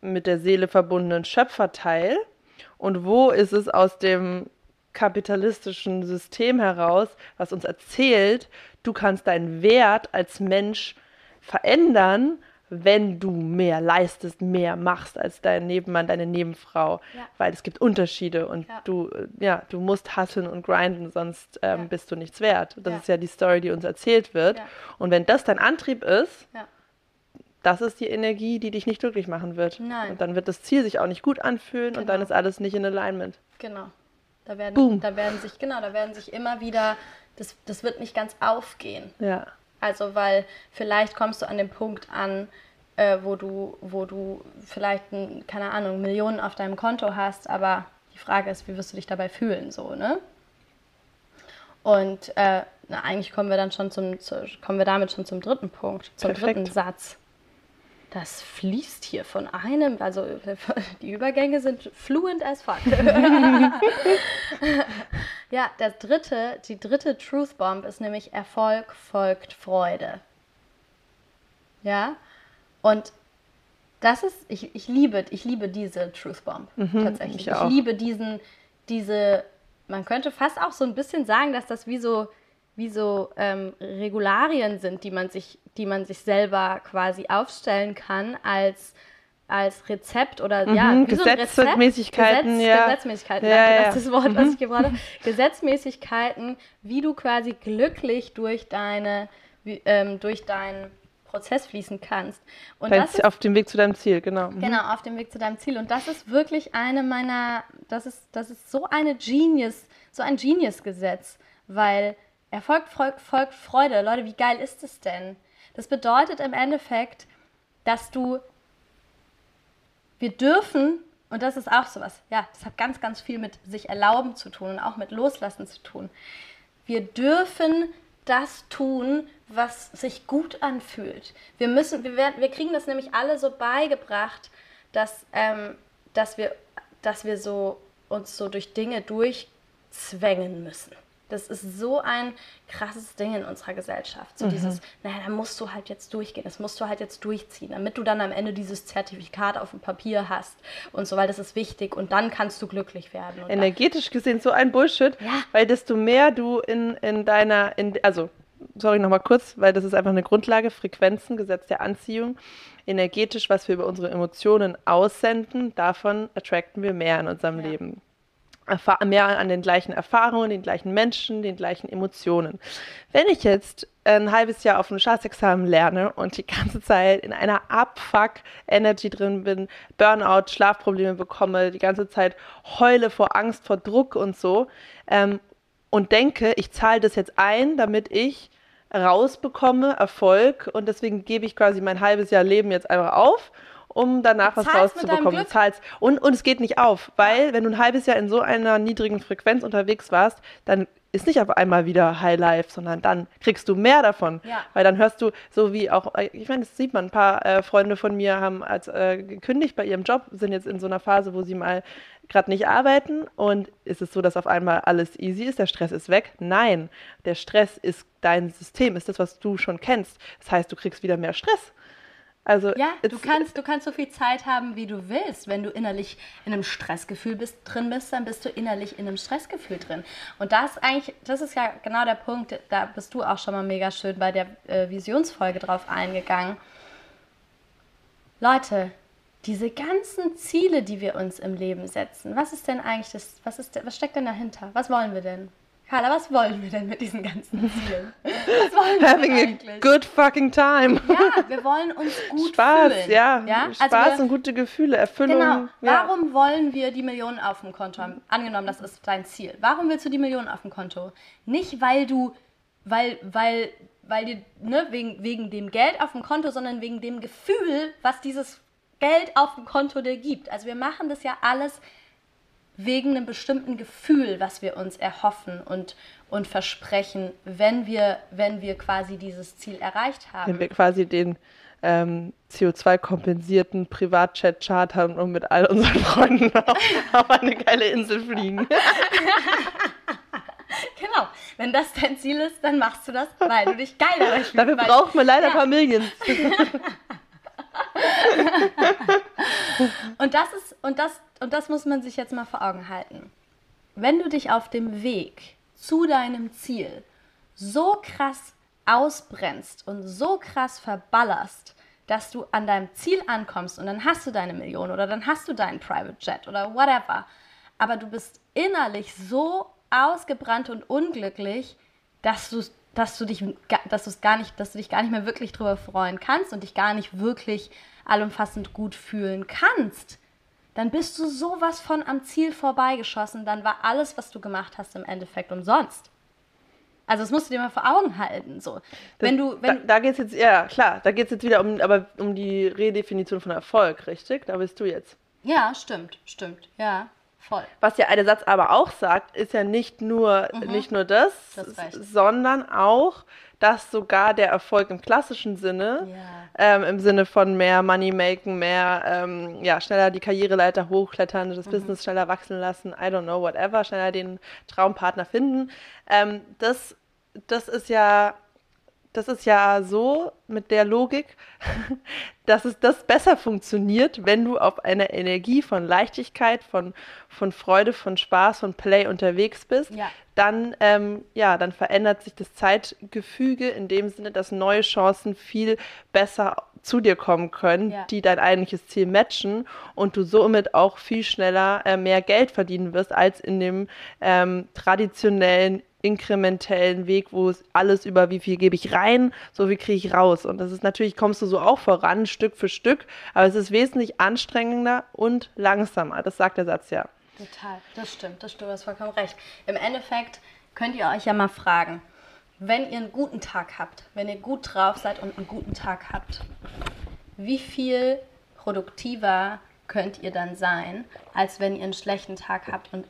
mit der Seele verbundenen Schöpferteil und wo ist es aus dem kapitalistischen System heraus, was uns erzählt, du kannst deinen Wert als Mensch verändern, wenn du mehr leistest, mehr machst als dein Nebenmann, deine Nebenfrau, ja. weil es gibt Unterschiede und ja. du, ja, du musst hustlen und grinden, sonst ähm, ja. bist du nichts wert. Das ist ja die Story, die uns erzählt wird. Und wenn das dein Antrieb ist, das ist die Energie, die dich nicht glücklich machen wird. Nein. Und dann wird das Ziel sich auch nicht gut anfühlen genau. und dann genau. ist alles nicht in Alignment. Genau. Da werden, Boom. da werden sich, genau, da werden sich immer wieder, das, das wird nicht ganz aufgehen. Ja. Also, weil vielleicht kommst du an den Punkt an, äh, wo du, wo du vielleicht, keine Ahnung, Millionen auf deinem Konto hast, aber die Frage ist, wie wirst du dich dabei fühlen, so, ne? Und äh, na, eigentlich kommen wir dann schon zum, zu, kommen wir damit schon zum dritten Punkt, zum Perfekt. dritten Satz das fließt hier von einem, also die Übergänge sind fluent as fuck. ja, der dritte, die dritte Truth Bomb ist nämlich Erfolg folgt Freude. Ja, und das ist, ich, ich liebe, ich liebe diese Truth Bomb mhm, tatsächlich. Ich, ich liebe diesen, diese, man könnte fast auch so ein bisschen sagen, dass das wie so wie so ähm, Regularien sind, die man sich, die man sich selber quasi aufstellen kann als als Rezept oder mhm, ja, Gesetzmäßigkeiten, Gesetz, ja. Gesetzmäßigkeiten, ja, ja. das ist das Wort, was Mhm. ich gebraucht habe. Gesetzmäßigkeiten, wie du quasi glücklich durch deine, wie, ähm, durch deinen Prozess fließen kannst. Und Dein das ist auf dem Weg zu deinem Ziel, genau. Mhm. Genau, auf dem Weg zu deinem Ziel. Und das ist wirklich eine meiner, das ist, das ist so eine Genius, so ein Genius-Gesetz, weil Erfolg folgt, folgt Freude. Leute, wie geil ist es denn? Das bedeutet im Endeffekt, dass du, wir dürfen, und das ist auch sowas, ja, das hat ganz, ganz viel mit sich erlauben zu tun und auch mit Loslassen zu tun. Wir dürfen das tun, was sich gut anfühlt. Wir müssen, wir, werden, wir kriegen das nämlich alle so beigebracht, dass, ähm, dass, wir, dass wir so, uns so durch Dinge durchzwängen müssen. Das ist so ein krasses Ding in unserer Gesellschaft. So dieses, naja, da musst du halt jetzt durchgehen, das musst du halt jetzt durchziehen, damit du dann am Ende dieses Zertifikat auf dem Papier hast und so, weil das ist wichtig und dann kannst du glücklich werden. Energetisch gesehen so ein Bullshit, Ja. weil desto mehr du in, in deiner, in, also, sorry nochmal kurz, weil das ist einfach eine Grundlage, Frequenzen, Gesetz der Anziehung. Energetisch, was wir über unsere Emotionen aussenden, davon attracten wir mehr in unserem Ja. Leben. Mehr an den gleichen Erfahrungen, den gleichen Menschen, den gleichen Emotionen. Wenn ich jetzt ein halbes Jahr auf einem Staatsexamen lerne und die ganze Zeit in einer Abfuck-Energy drin bin, Burnout, Schlafprobleme bekomme, die ganze Zeit heule vor Angst, vor Druck und so ähm, und denke, ich zahle das jetzt ein, damit ich rausbekomme, Erfolg und deswegen gebe ich quasi mein halbes Jahr Leben jetzt einfach auf, um danach was rauszubekommen. Du zahlst. Und, und es geht nicht auf, weil wenn du ein halbes Jahr in so einer niedrigen Frequenz unterwegs warst, dann ist nicht auf einmal wieder High Life, sondern dann kriegst du mehr davon. Ja. Weil dann hörst du, so wie auch, äh, ich meine, das sieht man, ein paar äh, Freunde von mir haben als äh, gekündigt bei ihrem Job, sind jetzt in so einer Phase, wo sie mal gerade nicht arbeiten und ist es so, dass auf einmal alles easy ist, der Stress ist weg? Nein, der Stress ist dein System, ist das, was du schon kennst. Das heißt, du kriegst wieder mehr Stress. Also Ja, du kannst, du kannst so viel Zeit haben, wie du willst. Wenn du innerlich in einem Stressgefühl bist, drin bist, dann bist du innerlich in einem Stressgefühl drin. Und das eigentlich, das ist ja genau der Punkt, da bist du auch schon mal mega schön bei der äh, Visionsfolge drauf eingegangen. Leute, diese ganzen Ziele, die wir uns im Leben setzen, was ist denn eigentlich das, was ist, was steckt denn dahinter? Was wollen wir denn? Carla, was wollen wir denn mit diesen ganzen Zielen? Was wollen wir having denn a eigentlich? good fucking time. Ja, wir wollen uns gut Spaß, fühlen. ja. ja? Spaß Also wir, und gute Gefühle, Erfüllung. Genau. Ja. Warum wollen wir die Millionen auf dem Konto haben? Angenommen, das ist dein Ziel. Warum willst du die Millionen auf dem Konto? Nicht, weil du, weil, weil, weil dir, ne, wegen, wegen dem Geld auf dem Konto, sondern wegen dem Gefühl, was dieses Geld auf dem Konto dir gibt. Also wir machen das ja alles wegen einem bestimmten Gefühl, was wir uns erhoffen und, und versprechen, wenn wir, wenn wir quasi dieses Ziel erreicht haben. Wenn wir quasi den ähm, CO2-kompensierten Privatchat-Chart haben und mit all unseren Freunden auf, auf eine geile Insel fliegen. Genau. Wenn das dein Ziel ist, dann machst du das, weil du dich geil dabei fühlst. Dafür braucht man leider Ja. Millions. Und das ist, und das, und das muss man sich jetzt mal vor Augen halten. Wenn du dich auf dem Weg zu deinem Ziel so krass ausbrennst und so krass verballerst, dass du an deinem Ziel ankommst und dann hast du deine Million oder dann hast du deinen Private Jet oder whatever, aber du bist innerlich so ausgebrannt und unglücklich, dass du dass du dich dass du es gar nicht, dass du dich gar nicht mehr wirklich drüber freuen kannst und dich gar nicht wirklich allumfassend gut fühlen kannst, dann bist du sowas von am Ziel vorbeigeschossen, dann war alles, was du gemacht hast, im Endeffekt umsonst. Also das musst du dir mal vor Augen halten. So. Wenn du, wenn, da da geht es jetzt, ja klar, da geht es jetzt wieder um, aber um die Redefinition von Erfolg, richtig? Da bist du jetzt. ja, stimmt, stimmt, ja, voll. Was ja der Satz aber auch sagt, ist ja nicht nur, nicht nur das, recht. sondern auch, dass sogar der Erfolg im klassischen Sinne, Ja. ähm, im Sinne von mehr Money maken, mehr, ähm, ja, schneller die Karriereleiter hochklettern, Mhm. das Business schneller wachsen lassen, I don't know, whatever, schneller den Traumpartner finden, ähm, das, das ist ja das ist ja so mit der Logik, dass es das besser funktioniert, wenn du auf einer Energie von Leichtigkeit, von, von Freude, von Spaß, von Play unterwegs bist. Ja. Dann, ähm, ja, dann verändert sich das Zeitgefüge in dem Sinne, dass neue Chancen viel besser zu dir kommen können, ja. die dein eigentliches Ziel matchen und du somit auch viel schneller äh, mehr Geld verdienen wirst als in dem ähm, traditionellen inkrementellen Weg, wo es alles über wie viel gebe ich rein, so wie kriege ich raus. Und das ist natürlich, kommst du so auch voran, Stück für Stück, aber es ist wesentlich anstrengender und langsamer. Das sagt der Satz ja. Total, das stimmt, das stimmt, du hast vollkommen recht. Im Endeffekt könnt ihr euch ja mal fragen, wenn ihr einen guten Tag habt, wenn ihr gut drauf seid und einen guten Tag habt, wie viel produktiver könnt ihr dann sein, als wenn ihr einen schlechten Tag habt und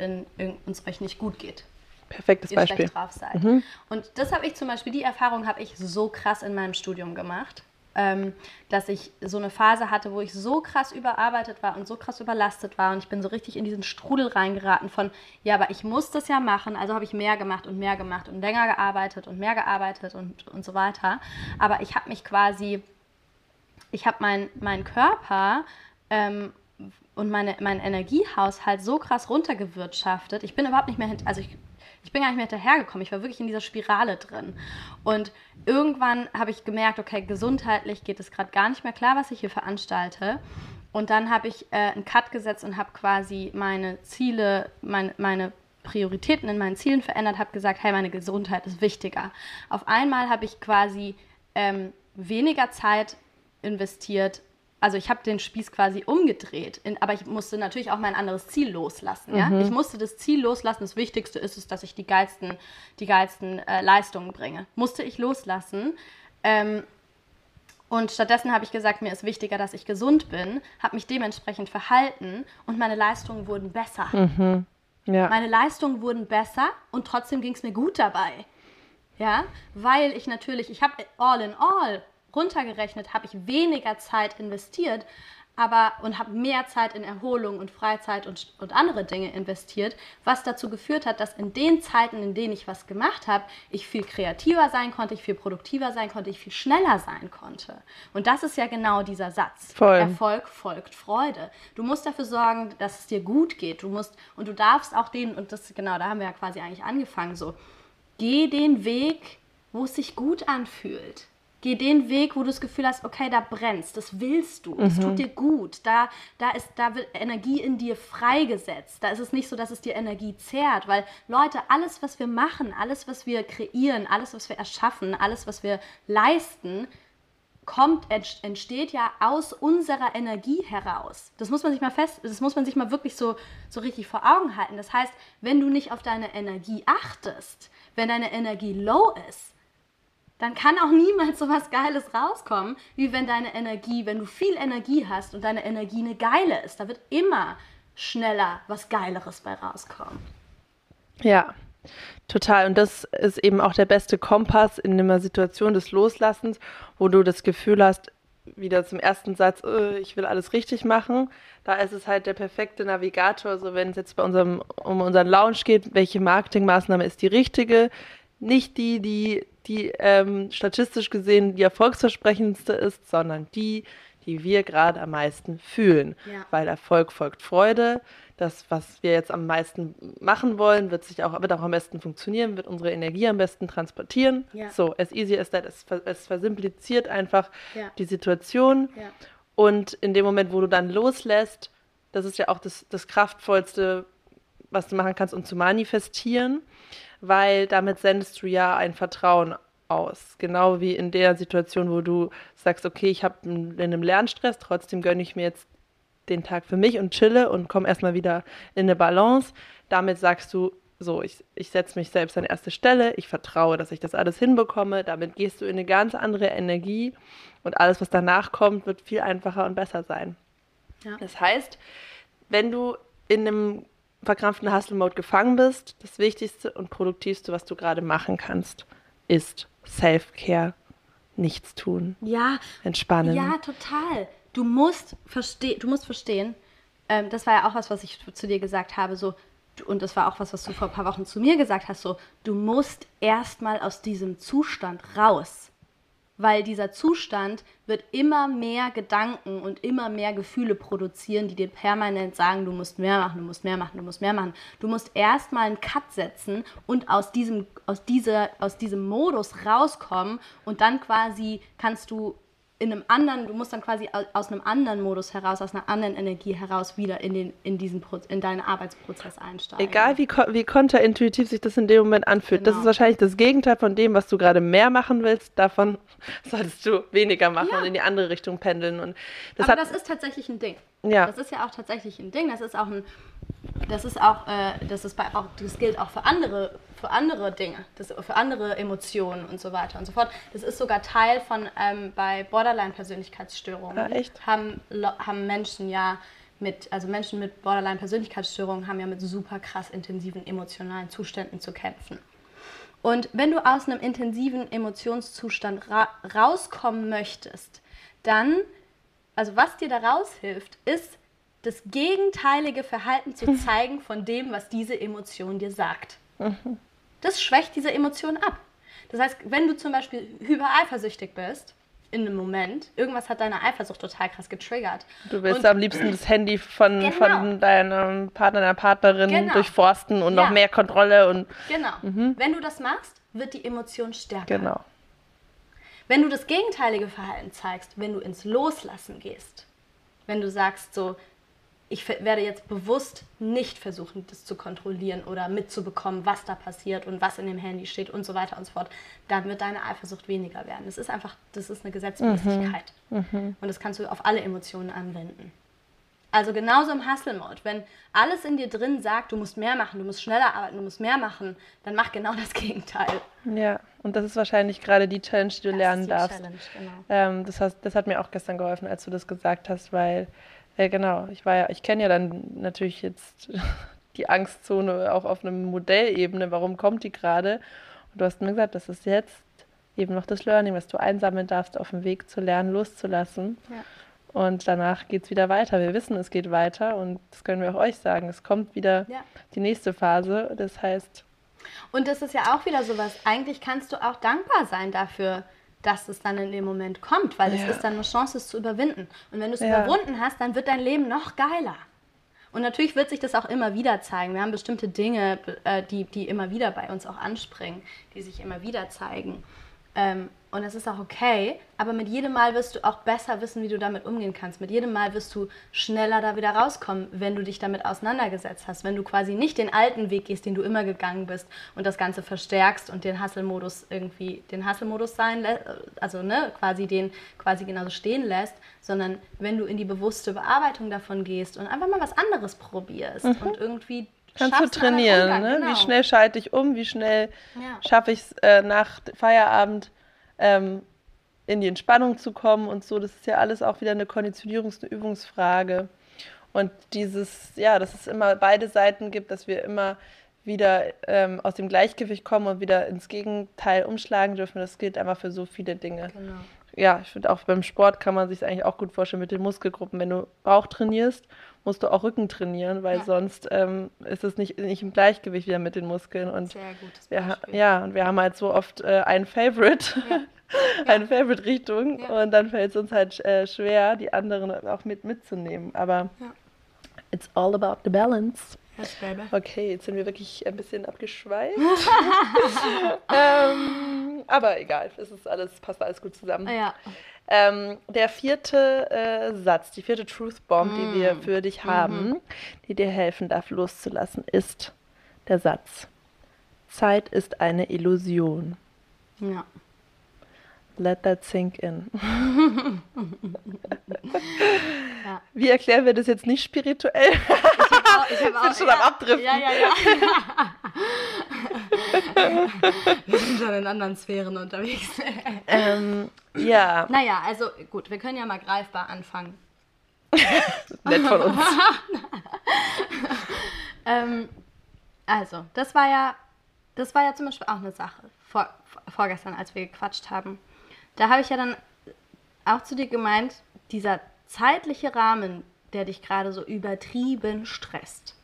es euch nicht gut geht? Perfektes ihr Beispiel. schlecht drauf seid. Mhm. Und das habe ich zum Beispiel, die Erfahrung habe ich so krass in meinem Studium gemacht, ähm, dass ich so eine Phase hatte, wo ich so krass überarbeitet war und so krass überlastet war und ich bin so richtig in diesen Strudel reingeraten von, ja, aber ich muss das ja machen, also habe ich mehr gemacht und mehr gemacht und länger gearbeitet und mehr gearbeitet und, und so weiter. Aber ich habe mich quasi, ich habe meinen mein Körper ähm, und meine, meinen Energiehaushalt so krass runtergewirtschaftet. Ich bin überhaupt nicht mehr, also ich ich bin gar nicht mehr hinterhergekommen. Ich war wirklich in dieser Spirale drin. Und irgendwann habe ich gemerkt, okay, gesundheitlich geht es gerade gar nicht mehr klar, was ich hier veranstalte. Und dann habe ich äh, einen Cut gesetzt und habe quasi meine Ziele, mein, meine Prioritäten in meinen Zielen verändert, habe gesagt, hey, meine Gesundheit ist wichtiger. Auf einmal habe ich quasi ähm, weniger Zeit investiert also ich habe den Spieß quasi umgedreht, in, aber ich musste natürlich auch mein anderes Ziel loslassen. Ja? Mhm. Ich musste das Ziel loslassen. Das Wichtigste ist es, dass ich die geilsten, die geilsten äh, Leistungen bringe. Musste ich loslassen. Ähm, und stattdessen habe ich gesagt, mir ist wichtiger, dass ich gesund bin, habe mich dementsprechend verhalten und meine Leistungen wurden besser. Mhm. Ja. Meine Leistungen wurden besser und trotzdem ging es mir gut dabei. Ja, weil ich natürlich, ich habe all in all runtergerechnet habe ich weniger Zeit investiert, aber und habe mehr Zeit in Erholung und Freizeit und, und andere Dinge investiert, was dazu geführt hat, dass in den Zeiten, in denen ich was gemacht habe, ich viel kreativer sein konnte, ich viel produktiver sein konnte, ich viel schneller sein konnte. Und das ist ja genau dieser Satz. Voll. Erfolg folgt Freude. Du musst dafür sorgen, dass es dir gut geht. Du musst und du darfst auch den und das genau, da haben wir ja quasi eigentlich angefangen so. Geh den Weg, wo es sich gut anfühlt. Geh den Weg, wo du das Gefühl hast, okay, da brennst, das willst du, das mhm. tut dir gut, da, da, ist, da wird Energie in dir freigesetzt. Da ist es nicht so, dass es dir Energie zehrt, weil Leute, alles, was wir machen, alles, was wir kreieren, alles, was wir erschaffen, alles, was wir leisten, kommt, entsteht ja aus unserer Energie heraus. Das muss man sich mal fest, das muss man sich mal wirklich so, so richtig vor Augen halten. Das heißt, wenn du nicht auf deine Energie achtest, wenn deine Energie low ist, dann kann auch niemals so was Geiles rauskommen, wie wenn deine Energie, wenn du viel Energie hast und deine Energie eine geile ist. Da wird immer schneller was Geileres bei rauskommen. Ja, total. Und das ist eben auch der beste Kompass in einer Situation des Loslassens, wo du das Gefühl hast, wieder zum ersten Satz, äh, ich will alles richtig machen. Da ist es halt der perfekte Navigator. So, wenn es jetzt bei unserem, um unseren Lounge geht, welche Marketingmaßnahme ist die richtige? Nicht die, die die ähm, statistisch gesehen die erfolgsversprechendste ist, sondern die, die wir gerade am meisten fühlen. Ja. Weil Erfolg folgt Freude. Das, was wir jetzt am meisten machen wollen, wird sich auch, wird auch am besten funktionieren, wird unsere Energie am besten transportieren. Ja. So, as easy as that. Es, es versimpliziert einfach ja. die Situation. Und in dem Moment, wo du dann loslässt, das ist ja auch das, das Kraftvollste, was du machen kannst, um zu manifestieren weil damit sendest du ja ein Vertrauen aus. Genau wie in der Situation, wo du sagst, okay, ich habe in einem Lernstress, trotzdem gönne ich mir jetzt den Tag für mich und chille und komme erstmal wieder in eine Balance. Damit sagst du, so, ich, ich setze mich selbst an erste Stelle, ich vertraue, dass ich das alles hinbekomme. Damit gehst du in eine ganz andere Energie und alles, was danach kommt, wird viel einfacher und besser sein. Ja. Das heißt, wenn du in einem verkrampften Hustle-Mode gefangen bist, das Wichtigste und Produktivste, was du gerade machen kannst, ist Self-Care. Nichts tun. Ja. Entspannen. Ja, total. Du musst, verste du musst verstehen, ähm, das war ja auch was, was ich zu dir gesagt habe, so, und das war auch was, was du vor ein paar Wochen zu mir gesagt hast, so, du musst erstmal aus diesem Zustand raus. Weil dieser Zustand wird immer mehr Gedanken und immer mehr Gefühle produzieren, die dir permanent sagen, du musst mehr machen, du musst mehr machen, du musst mehr machen. Du musst erstmal einen Cut setzen und aus diesem, aus, dieser, aus diesem Modus rauskommen und dann quasi kannst du in einem anderen, du musst dann quasi aus einem anderen Modus heraus, aus einer anderen Energie heraus wieder in, den, in diesen Pro in deinen Arbeitsprozess einsteigen. Egal wie, wie konterintuitiv sich das in dem Moment anfühlt, genau. das ist wahrscheinlich das Gegenteil von dem, was du gerade mehr machen willst. Davon solltest du weniger machen ja. und in die andere Richtung pendeln. Und das Aber das ist tatsächlich ein Ding. Ja. Das ist ja auch tatsächlich ein Ding. Das ist auch ein, das ist auch, äh, das ist bei auch, das gilt auch für andere, für andere Dinge, das, für andere Emotionen und so weiter und so fort. Das ist sogar Teil von ähm, bei Borderline-Persönlichkeitsstörungen. Ja, echt? Haben, haben Menschen ja mit, also Menschen mit Borderline-Persönlichkeitsstörungen haben ja mit super krass intensiven emotionalen Zuständen zu kämpfen. Und wenn du aus einem intensiven Emotionszustand ra rauskommen möchtest, dann, also was dir da raushilft, ist das gegenteilige Verhalten zu zeigen von dem, was diese Emotion dir sagt. Das schwächt diese Emotion ab. Das heißt, wenn du zum Beispiel hypereifersüchtig bist, in einem Moment, irgendwas hat deine Eifersucht total krass getriggert. Du willst und, am liebsten das Handy von, genau. von deinem Partner, deiner Partnerin genau. durchforsten und ja. noch mehr Kontrolle und. Genau. Mhm. Wenn du das machst, wird die Emotion stärker. Genau. Wenn du das gegenteilige Verhalten zeigst, wenn du ins Loslassen gehst, wenn du sagst so, ich werde jetzt bewusst nicht versuchen, das zu kontrollieren oder mitzubekommen, was da passiert und was in dem Handy steht und so weiter und so fort, dann wird deine Eifersucht weniger werden. Das ist einfach, das ist eine Gesetzmäßigkeit. Mhm. Mhm. Und das kannst du auf alle Emotionen anwenden. Also genauso im Hustle-Mode. Wenn alles in dir drin sagt, du musst mehr machen, du musst schneller arbeiten, du musst mehr machen, dann mach genau das Gegenteil. Ja, und das ist wahrscheinlich gerade die Challenge, die du das lernen ist die darfst. Challenge, genau. Ähm, das, hast, das hat mir auch gestern geholfen, als du das gesagt hast, weil ja, genau. Ich war ja, ich kenne ja dann natürlich jetzt die Angstzone auch auf einer Modellebene. Warum kommt die gerade? Und du hast mir gesagt, das ist jetzt eben noch das Learning, was du einsammeln darfst auf dem Weg zu lernen, loszulassen. Ja. Und danach geht es wieder weiter. Wir wissen, es geht weiter und das können wir auch euch sagen. Es kommt wieder ja. die nächste Phase. Das heißt. Und das ist ja auch wieder sowas. Eigentlich kannst du auch dankbar sein dafür, dass es dann in dem Moment kommt, weil es ja. ist dann eine Chance, es zu überwinden. Und wenn du es ja. überwunden hast, dann wird dein Leben noch geiler. Und natürlich wird sich das auch immer wieder zeigen. Wir haben bestimmte Dinge, äh, die, die immer wieder bei uns auch anspringen, die sich immer wieder zeigen. Und es ist auch okay, aber mit jedem Mal wirst du auch besser wissen, wie du damit umgehen kannst. Mit jedem Mal wirst du schneller da wieder rauskommen, wenn du dich damit auseinandergesetzt hast. Wenn du quasi nicht den alten Weg gehst, den du immer gegangen bist und das Ganze verstärkst und den Hustle-Modus irgendwie, den Hustle-Modus sein lässt, also ne, quasi den quasi genauso stehen lässt, sondern wenn du in die bewusste Bearbeitung davon gehst und einfach mal was anderes probierst mhm. und irgendwie Kannst du trainieren, ne? Genau. Wie schnell schalte ich um, wie schnell ja. schaffe ich es äh, nach Feierabend ähm, in die Entspannung zu kommen und so. Das ist ja alles auch wieder eine Konditionierungs-, eine Übungsfrage. Und dieses, ja, dass es immer beide Seiten gibt, dass wir immer wieder ähm, aus dem Gleichgewicht kommen und wieder ins Gegenteil umschlagen dürfen, das gilt einfach für so viele Dinge. Genau. Ja, ich finde auch beim Sport kann man sich eigentlich auch gut vorstellen mit den Muskelgruppen. Wenn du Bauch trainierst, musst du auch Rücken trainieren, weil ja. sonst ähm, ist es nicht, nicht im Gleichgewicht wieder mit den Muskeln. Und Sehr gutes wir, Ja, und wir haben halt so oft äh, ein Favorite, ja. eine Favorite-Richtung und dann fällt es uns halt äh, schwer, die anderen auch mit mitzunehmen. Aber it's all about the balance. Okay, jetzt sind wir wirklich ein bisschen abgeschweift. ähm, aber egal, es ist alles, passt alles gut zusammen. Ja. Ähm, der vierte äh, Satz, die vierte Truth Bomb, mm. die wir für dich haben, mhm. die dir helfen darf, loszulassen, ist der Satz: Zeit ist eine Illusion. Ja. Let that sink in. ja. Wie erklären wir das jetzt nicht spirituell? Ich habe auch, schon ja, am Abdriften. Ja, ja, ja. wir sind schon in anderen Sphären unterwegs. ähm, ja. Naja, also gut, wir können ja mal greifbar anfangen. Nett von uns. ähm, also, das war ja, das war ja zum Beispiel auch eine Sache vor, vorgestern, als wir gequatscht haben da habe ich ja dann auch zu dir gemeint, dieser zeitliche Rahmen, der dich gerade so übertrieben stresst,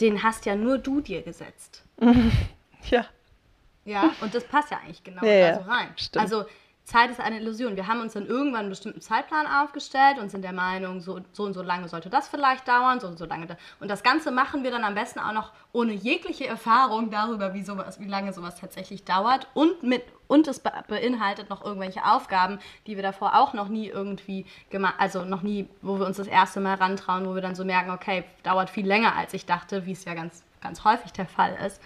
den hast ja nur du dir gesetzt. ja. Ja, und das passt ja eigentlich genau Ja, da so rein. stimmt. Also Zeit ist eine Illusion. Wir haben uns dann irgendwann einen bestimmten Zeitplan aufgestellt und sind der Meinung, so, so und so lange sollte das vielleicht dauern, so und so lange. Da. Und das Ganze machen wir dann am besten auch noch ohne jegliche Erfahrung darüber, wie, sowas, wie lange sowas tatsächlich dauert. Und, mit, und es be beinhaltet noch irgendwelche Aufgaben, die wir davor auch noch nie irgendwie gemacht, also noch nie, wo wir uns das erste Mal rantrauen, wo wir dann so merken, okay, dauert viel länger als ich dachte, wie es ja ganz, ganz häufig der Fall ist.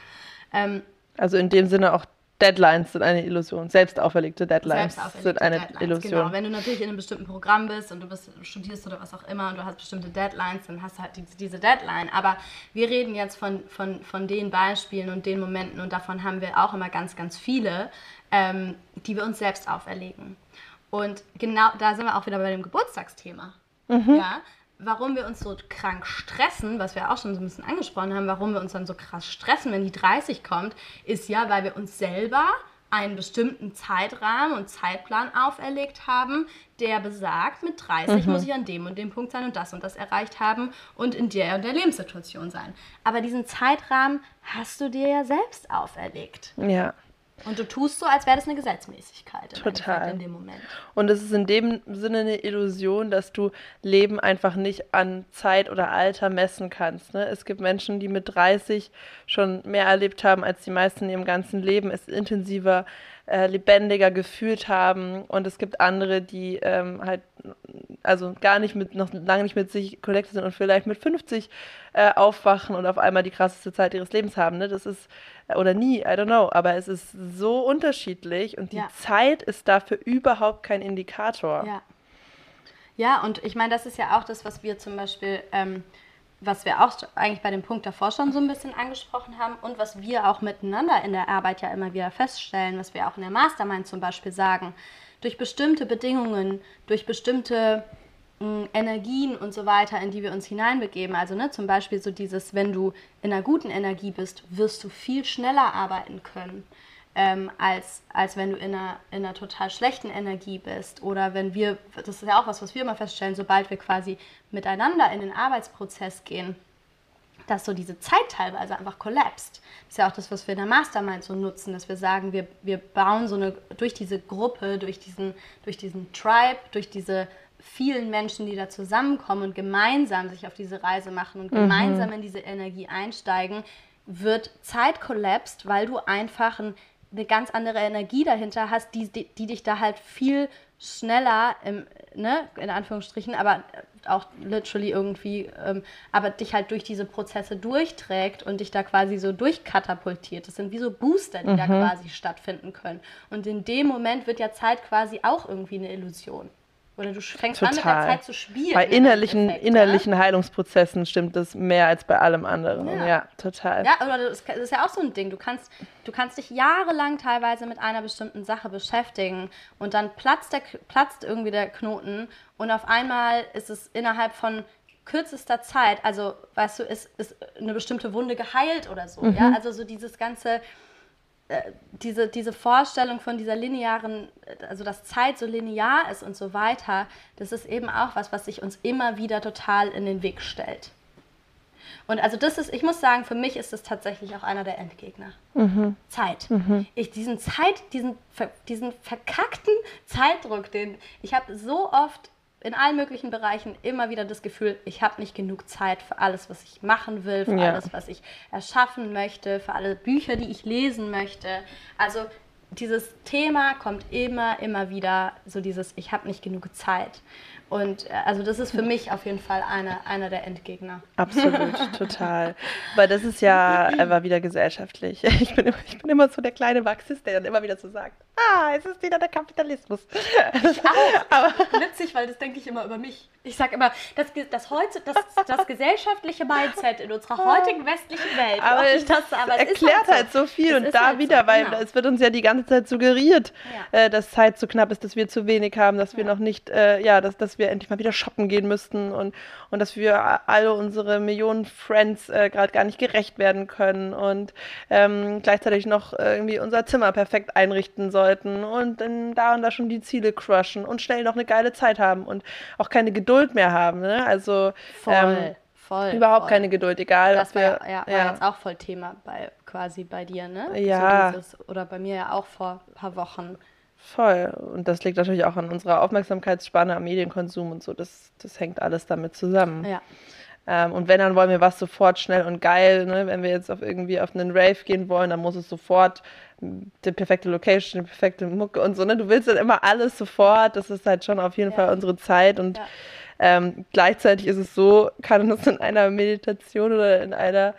Ähm, Also in dem Sinne auch Deadlines sind eine Illusion. Selbst auferlegte Deadlines Selbst auferlegte sind eine Deadlines, Illusion. Genau, wenn du natürlich in einem bestimmten Programm bist und du bist, studierst oder was auch immer und du hast bestimmte Deadlines, dann hast du halt diese, diese Deadline. Aber wir reden jetzt von, von, von den Beispielen und den Momenten und davon haben wir auch immer ganz, ganz viele, ähm, die wir uns selbst auferlegen. Und genau da sind wir auch wieder bei dem Geburtstagsthema. Ja, warum wir uns so krank stressen, was wir auch schon so ein bisschen angesprochen haben, warum wir uns dann so krass stressen, wenn die 30 kommt, ist ja, weil wir uns selber einen bestimmten Zeitrahmen und Zeitplan auferlegt haben, der besagt, mit 30 muss ich an dem und dem Punkt sein und das und das erreicht haben und in der und der Lebenssituation sein. Aber diesen Zeitrahmen hast du dir ja selbst auferlegt. Ja. Und du tust so, als wäre das eine Gesetzmäßigkeit Total. In dem Moment. Und es ist in dem Sinne eine Illusion, dass du Leben einfach nicht an Zeit oder Alter messen kannst. Ne? Es gibt Menschen, die mit 30 schon mehr erlebt haben als die meisten in ihrem ganzen Leben, es intensiver, äh, lebendiger gefühlt haben. Und es gibt andere, die ähm, halt also gar nicht mit, noch lange nicht mit sich connected sind und vielleicht mit 50 äh, aufwachen und auf einmal die krasseste Zeit ihres Lebens haben. Ne? Das ist, oder nie, I don't know, aber es ist so unterschiedlich und die Ja. Zeit ist dafür überhaupt kein Indikator. Ja. Ja, und ich meine, das ist ja auch das, was wir zum Beispiel, ähm, was wir auch eigentlich bei dem Punkt davor schon so ein bisschen angesprochen haben und was wir auch miteinander in der Arbeit ja immer wieder feststellen, was wir auch in der Mastermind zum Beispiel sagen. Durch bestimmte Bedingungen, durch bestimmte Energien und so weiter, in die wir uns hineinbegeben. Also ne, zum Beispiel so dieses, wenn du in einer guten Energie bist, wirst du viel schneller arbeiten können ähm, als, als wenn du in einer, in einer total schlechten Energie bist. Oder wenn wir, das ist ja auch was, was wir immer feststellen, sobald wir quasi miteinander in den Arbeitsprozess gehen, dass so diese Zeit teilweise einfach kollapst. Das ist ja auch das, was wir in der Mastermind so nutzen, dass wir sagen, wir, wir bauen so eine, durch diese Gruppe, durch diesen, durch diesen Tribe, durch diese vielen Menschen, die da zusammenkommen und gemeinsam sich auf diese Reise machen und gemeinsam in diese Energie einsteigen, wird Zeit kollapst, weil du einfach ein, eine ganz andere Energie dahinter hast, die, die, die dich da halt viel schneller, im, ne, in Anführungsstrichen, aber auch literally irgendwie, ähm, aber dich halt durch diese Prozesse durchträgt und dich da quasi so durchkatapultiert. Das sind wie so Booster, die da quasi stattfinden können. Und in dem Moment wird ja Zeit quasi auch irgendwie eine Illusion. Oder du fängst an mit der Total. Zeit zu spielen. Bei im innerlichen, Endeffekt, ja? innerlichen Heilungsprozessen stimmt das mehr als bei allem anderen. Ja, Ja. total. Ja, oder das ist ja auch so ein Ding. Du kannst, du kannst dich jahrelang teilweise mit einer bestimmten Sache beschäftigen und dann platzt, der, platzt irgendwie der Knoten und auf einmal ist es innerhalb von kürzester Zeit, also weißt du, ist, ist eine bestimmte Wunde geheilt oder so. Ja, also so dieses ganze, diese, diese Vorstellung von dieser linearen, äh, also dass Zeit so linear ist und so weiter, das ist eben auch was, was sich uns immer wieder total in den Weg stellt. Und also das ist, ich muss sagen, für mich ist das tatsächlich auch einer der Endgegner. Zeit. Ich diesen Zeit, diesen, diesen verkackten Zeitdruck, den ich habe so oft in allen möglichen Bereichen immer wieder das Gefühl, ich habe nicht genug Zeit für alles, was ich machen will, für Ja. alles, was ich erschaffen möchte, für alle Bücher, die ich lesen möchte. Also dieses Thema kommt immer, immer wieder, so dieses, ich habe nicht genug Zeit. Und äh, also das ist für mich auf jeden Fall einer, einer der Endgegner. Absolut, total. Weil das ist ja einfach wieder gesellschaftlich. Ich bin, immer, ich bin immer so der kleine Marxist, der dann immer wieder so sagt, ah, es ist wieder der Kapitalismus. Aber Witzig, weil das denke ich immer über mich. Ich sage immer, das, das, heute, das, das gesellschaftliche Mindset in unserer heutigen westlichen Welt. Aber Ach, es das, aber es erklärt halt so viel Es und ist da halt so, wieder, weil genau. es wird uns ja die ganze Zeit suggeriert, Ja. äh, dass Zeit zu knapp ist, dass wir zu wenig haben, dass wir noch nicht, äh, ja, dass, dass wir endlich mal wieder shoppen gehen müssten und, und dass wir alle unsere Millionen Friends äh, gerade gar nicht gerecht werden können und ähm, gleichzeitig noch irgendwie unser Zimmer perfekt einrichten sollten und dann da und da schon die Ziele crushen und schnell noch eine geile Zeit haben und auch keine Geduld mehr haben. Ne? Also Voll, ähm, Voll. Überhaupt voll. keine Geduld, egal. Das war, wir, ja, war ja. jetzt auch voll Thema bei quasi bei dir, ne? Ja. So dieses, oder bei mir ja auch vor ein paar Wochen. Voll. Und das liegt natürlich auch an unserer Aufmerksamkeitsspanne, am Medienkonsum und so. Das, das hängt alles damit zusammen. Ja. Ähm, und wenn, dann wollen wir was sofort schnell und geil. Ne? Wenn wir jetzt auf irgendwie auf einen Rave gehen wollen, dann muss es sofort die perfekte Location, die perfekte Mucke und so. Ne? Du willst dann immer alles sofort. Das ist halt schon auf jeden Ja. Fall unsere Zeit. Und Ja. ähm, gleichzeitig ist es so, kann es in einer Meditation oder in einer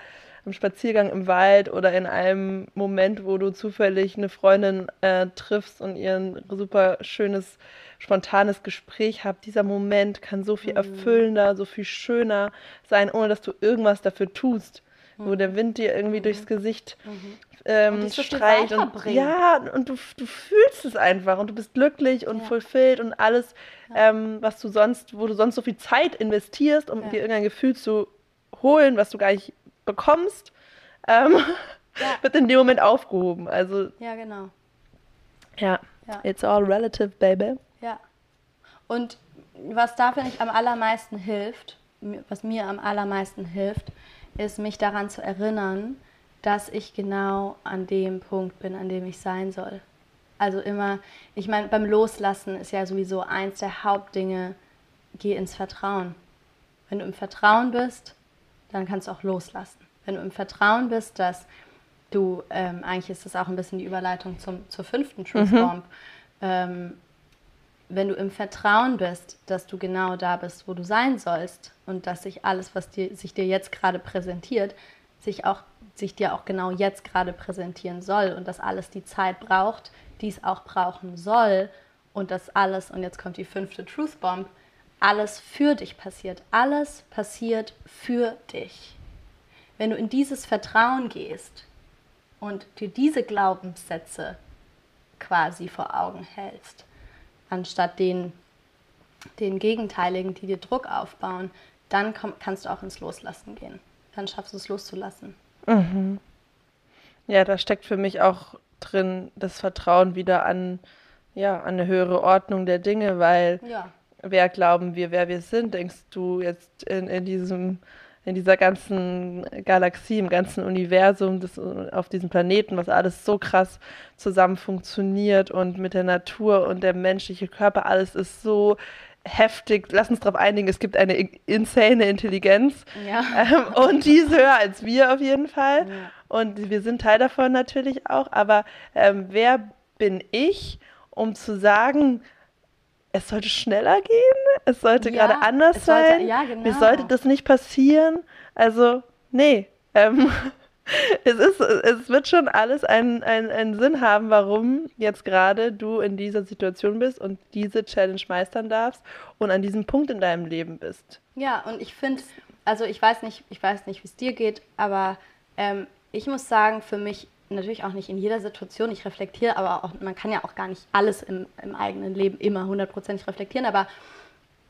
einem Spaziergang im Wald oder in einem Moment, wo du zufällig eine Freundin äh, triffst und ihr ein super schönes, spontanes Gespräch habt, dieser Moment kann so Mhm. viel erfüllender, so viel schöner sein, ohne dass du irgendwas dafür tust. Wo der Wind dir irgendwie durchs Gesicht ähm, Mhm. Und dich so viel streicht. Und, ja, und du, du fühlst es einfach und du bist glücklich und Ja. fulfilled und alles, ähm, was du sonst, wo du sonst so viel Zeit investierst, um Ja. dir irgendein Gefühl zu holen, was du gar nicht bekommst, ähm, Ja. wird in dem Moment aufgehoben. Also Ja, genau. ja, Ja. it's all relative, baby. Ja. Und was da, finde ich, am allermeisten hilft, was mir am allermeisten hilft, ist, mich daran zu erinnern, dass ich genau an dem Punkt bin, an dem ich sein soll. Also immer, ich meine, beim Loslassen ist ja sowieso eins der Hauptdinge, geh ins Vertrauen. Wenn du im Vertrauen bist, dann kannst du auch loslassen. Wenn du im Vertrauen bist, dass du, ähm, eigentlich ist das auch ein bisschen die Überleitung zum, zur fünften Truth Bomb, ähm, wenn du im Vertrauen bist, dass du genau da bist, wo du sein sollst und dass sich alles, was dir, sich dir jetzt gerade präsentiert, sich, auch, sich dir auch genau jetzt gerade präsentieren soll und dass alles die Zeit braucht, die es auch brauchen soll und dass alles, und jetzt kommt die fünfte Truth Bomb, alles für dich passiert. Alles passiert für dich. Wenn du in dieses Vertrauen gehst und dir diese Glaubenssätze quasi vor Augen hältst, anstatt den, den Gegenteiligen, die dir Druck aufbauen, dann komm, kannst du auch ins Loslassen gehen. Dann schaffst du es loszulassen. Ja, da steckt für mich auch drin das Vertrauen wieder an, ja, an eine höhere Ordnung der Dinge, weil Ja. wer glauben wir, wer wir sind, denkst du jetzt in, in diesem, in dieser ganzen Galaxie, im ganzen Universum, das, auf diesem Planeten, was alles so krass zusammen funktioniert und mit der Natur und der menschliche Körper, alles ist so heftig. Lass uns darauf einigen, es gibt eine insane Intelligenz. Ja. Ähm, und die ist höher als wir auf jeden Fall. Ja. Und wir sind Teil davon natürlich auch. Aber ähm, wer bin ich, um zu sagen, es sollte schneller gehen, es sollte Ja, gerade anders sollte- sein, ja, mir genau. sollte das nicht passieren. Also, nee. Ähm, es, ist, es wird schon alles einen, einen, einen Sinn haben, warum jetzt gerade du in dieser Situation bist und diese Challenge meistern darfst und an diesem Punkt in deinem Leben bist. Ja, und ich finde, also ich weiß nicht, ich weiß nicht, wie es dir geht, aber ähm, ich muss sagen, für mich natürlich auch nicht in jeder Situation, ich reflektiere, aber auch, man kann ja auch gar nicht alles im, im eigenen Leben immer hundertprozentig reflektieren, aber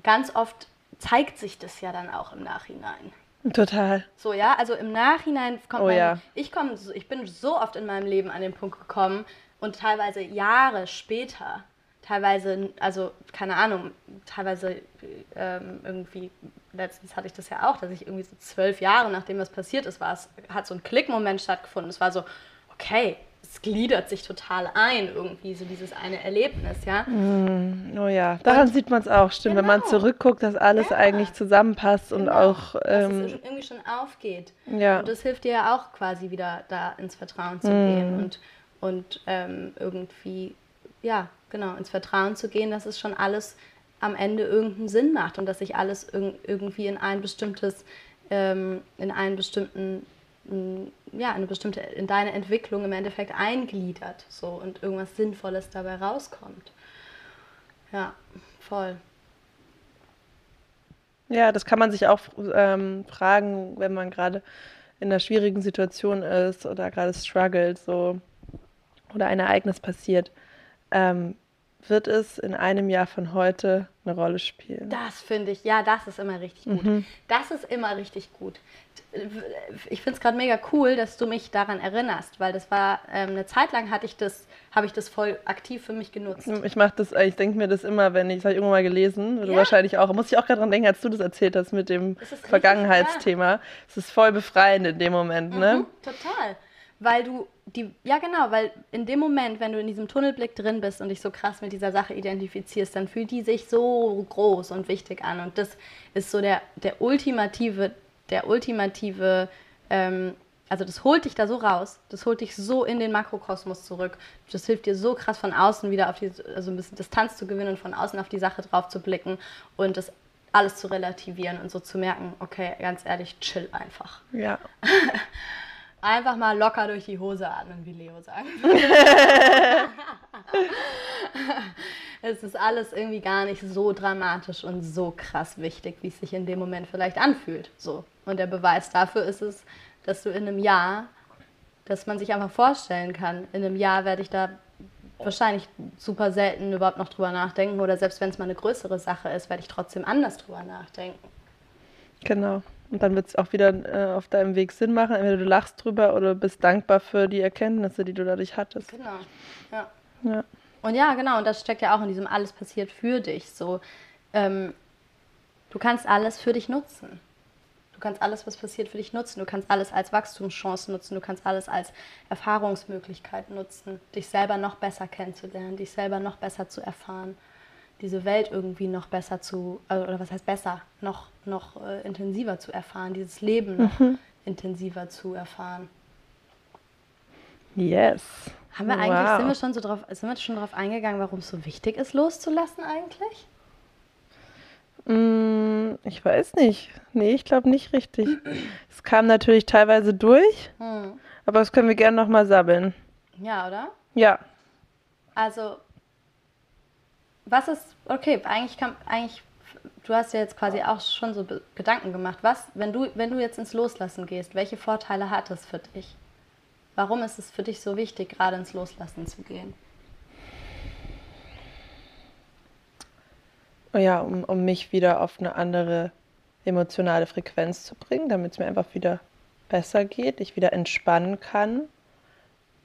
ganz oft zeigt sich das ja dann auch im Nachhinein. Total. So, ja, also im Nachhinein kommt Oh man, ja. ich komme, so- ich bin so oft in meinem Leben an den Punkt gekommen und teilweise Jahre später, teilweise, also keine Ahnung, teilweise ähm, irgendwie, letztens hatte ich das ja auch, dass ich irgendwie so zwölf Jahre nachdem das passiert ist, war es, hat so ein Klickmoment stattgefunden. Es war so, okay, es gliedert sich total ein, irgendwie, so dieses eine Erlebnis, ja. Oh ja, daran sieht man es auch, stimmt, wenn man Genau. zurückguckt, dass alles Ja. eigentlich zusammenpasst und Genau, auch, dass ähm, es irgendwie schon aufgeht. ja. Und das hilft dir ja auch quasi wieder da ins Vertrauen zu Mhm. gehen und, und ähm, irgendwie, ja, genau, ins Vertrauen zu gehen, dass es schon alles am Ende irgendeinen Sinn macht und dass sich alles irg irgendwie in ein bestimmtes, ähm, in einen bestimmten, ja, eine bestimmte, in deine Entwicklung im Endeffekt eingliedert so und irgendwas Sinnvolles dabei rauskommt. Ja, voll. ja, das kann man sich auch ähm, fragen, wenn man gerade in einer schwierigen Situation ist oder gerade struggelt, so oder ein Ereignis passiert. Ähm, wird es in einem Jahr von heute eine Rolle spielen? Das finde ich, ja, das ist immer richtig gut. Mhm. Das ist immer richtig gut. Ich finde es gerade mega cool, dass du mich daran erinnerst, weil das war ähm, eine Zeit lang hatte ich das, habe ich das voll aktiv für mich genutzt. Ich mache das, ich denke mir das immer, wenn ich, das habe ich irgendwann mal gelesen, du Ja. wahrscheinlich auch. Muss ich auch gerade dran denken, als du das erzählt hast mit dem Vergangenheitsthema. Es ist voll befreiend in dem Moment, ne? Mhm, total. Weil du die, ja genau, weil in dem Moment, wenn du in diesem Tunnelblick drin bist und dich so krass mit dieser Sache identifizierst, dann fühlt die sich so groß und wichtig an. Und das ist so der, der ultimative, der ultimative, ähm, also das holt dich da so raus, das holt dich so in den Makrokosmos zurück. Das hilft dir so krass von außen wieder auf die, also ein bisschen Distanz zu gewinnen und von außen auf die Sache drauf zu blicken und das alles zu relativieren und so zu merken, okay, ganz ehrlich, chill einfach. Ja. Einfach mal locker durch die Hose atmen, wie Leo sagt. es ist alles irgendwie gar nicht so dramatisch und so krass wichtig, wie es sich in dem Moment vielleicht anfühlt. So. Und der Beweis dafür ist es, dass du in einem Jahr, dass man sich einfach vorstellen kann, in einem Jahr werde ich da wahrscheinlich super selten überhaupt noch drüber nachdenken oder selbst wenn es mal eine größere Sache ist, werde ich trotzdem anders drüber nachdenken. Genau. Und dann wird es auch wieder äh, auf deinem Weg Sinn machen. Entweder du lachst drüber oder bist dankbar für die Erkenntnisse, die du dadurch hattest. Genau. Ja. Ja. Und ja, genau, und das steckt ja auch in diesem alles passiert für dich. So, ähm, du kannst alles für dich nutzen. Du kannst alles, was passiert, für dich nutzen. Du kannst alles als Wachstumschance nutzen. Du kannst alles als Erfahrungsmöglichkeit nutzen, dich selber noch besser kennenzulernen, dich selber noch besser zu erfahren, diese Welt irgendwie noch besser zu, äh, oder was heißt besser, noch, noch äh, intensiver zu erfahren, dieses Leben noch intensiver zu erfahren. Yes. Haben wir eigentlich, Wow. sind wir schon so drauf, sind wir schon drauf eingegangen, warum es so wichtig ist, loszulassen eigentlich? Mm, ich weiß nicht. Nee, ich glaube nicht richtig. Es kam natürlich teilweise durch, Hm. aber das können wir gerne nochmal sammeln. Ja, oder? Ja. Also, was ist, okay, eigentlich kann, eigentlich, du hast ja jetzt quasi auch schon so Gedanken gemacht. Was, wenn du, wenn du jetzt ins Loslassen gehst, welche Vorteile hat es für dich? Warum ist es für dich so wichtig, gerade ins Loslassen zu gehen? Ja, um, um mich wieder auf eine andere emotionale Frequenz zu bringen, damit es mir einfach wieder besser geht, ich wieder entspannen kann,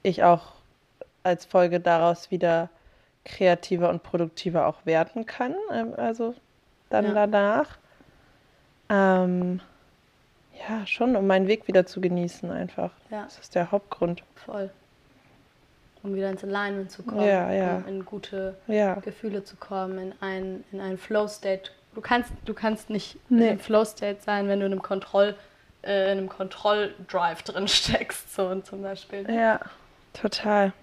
ich auch als Folge daraus wieder kreativer und produktiver auch werden kann, ähm, also dann Ja. danach. Ähm, ja, schon, um meinen Weg wieder zu genießen einfach. Ja. Das ist der Hauptgrund. Voll. Um wieder ins Alignment zu kommen, Ja, ja. um in gute Ja, Gefühle zu kommen, in einen, in einen Flow-State. Du kannst, du kannst nicht Nee. in einem Flow-State sein, wenn du in einem Kontroll, äh, in einem Kontroll-Drive drin steckst, so zum Beispiel. ja, total.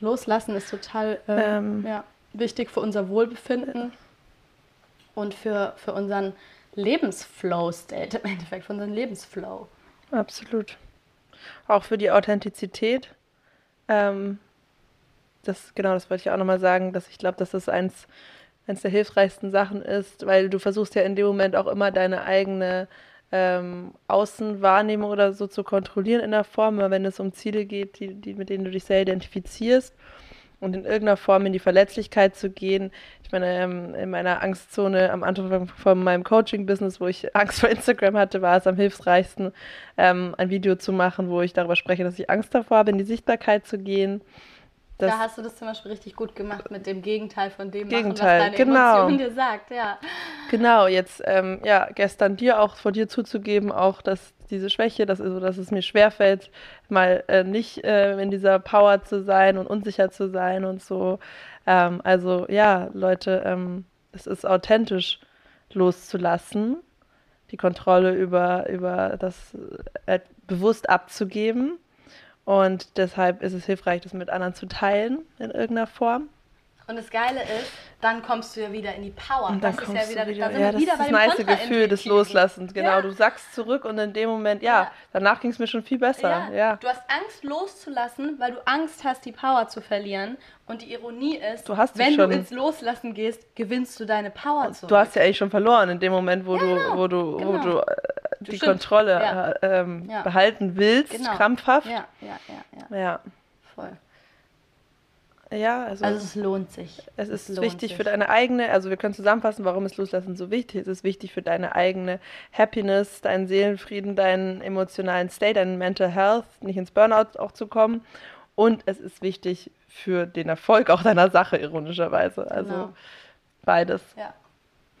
Loslassen ist total äh, Ähm. ja, wichtig für unser Wohlbefinden und für, für unseren Lebensflow-State im Endeffekt, für unseren Lebensflow. Absolut. Auch für die Authentizität. Ähm, das, genau, das wollte ich auch nochmal sagen, dass ich glaube, dass das eins, eins der hilfreichsten Sachen ist, weil du versuchst ja in dem Moment auch immer deine eigene ähm, Außenwahrnehmung oder so zu kontrollieren in der Form, wenn es um Ziele geht, die, die, mit denen du dich sehr identifizierst und in irgendeiner Form in die Verletzlichkeit zu gehen. Ich meine, ähm, in meiner Angstzone am Anfang von meinem Coaching-Business, wo ich Angst vor Instagram hatte, war es am hilfreichsten, ähm, ein Video zu machen, wo ich darüber spreche, dass ich Angst davor habe, in die Sichtbarkeit zu gehen. Das, da hast du das zum Beispiel richtig gut gemacht mit dem Gegenteil von dem Gegenteil, machen, was deine genau. Emotion dir sagt. Ja. Genau, jetzt ähm, ja, gestern dir auch vor dir zuzugeben, auch dass diese Schwäche, dass, also, dass es mir schwerfällt, mal äh, nicht äh, in dieser Power zu sein und unsicher zu sein und so. Ähm, also ja, Leute, ähm, es ist authentisch loszulassen, die Kontrolle über, über das äh, bewusst abzugeben. Und deshalb ist es hilfreich, das mit anderen zu teilen in irgendeiner Form. Und das Geile ist, dann kommst du ja wieder in die Power. Und dann das kommst ist ja wieder, du wieder, da ja, das wieder ist bei das nice Gefühl des. Loslassens. Genau, Ja. du sagst zurück und in dem Moment, ja, Ja. danach ging es mir schon viel besser. Ja. Du hast Angst loszulassen, weil du Angst hast, die Power zu verlieren. Und die Ironie ist, Du wenn du ins Loslassen gehst, gewinnst du deine Power zurück. Du hast ja eigentlich schon verloren in dem Moment, wo Ja, du, genau, wo du, wo genau. du äh, die Stimmt. Kontrolle äh, ähm, behalten willst, Genau. krampfhaft. Ja, ja, ja, ja, Ja. voll. Ja, also, also es lohnt sich. Es ist lohnt wichtig sich. für deine eigene, also wir können zusammenfassen, warum ist Loslassen so wichtig. Es ist wichtig für deine eigene Happiness, deinen Seelenfrieden, deinen emotionalen State, deinen Mental Health, nicht ins Burnout auch zu kommen. Und es ist wichtig für den Erfolg auch deiner Sache, ironischerweise. Also Genau. beides. Ja,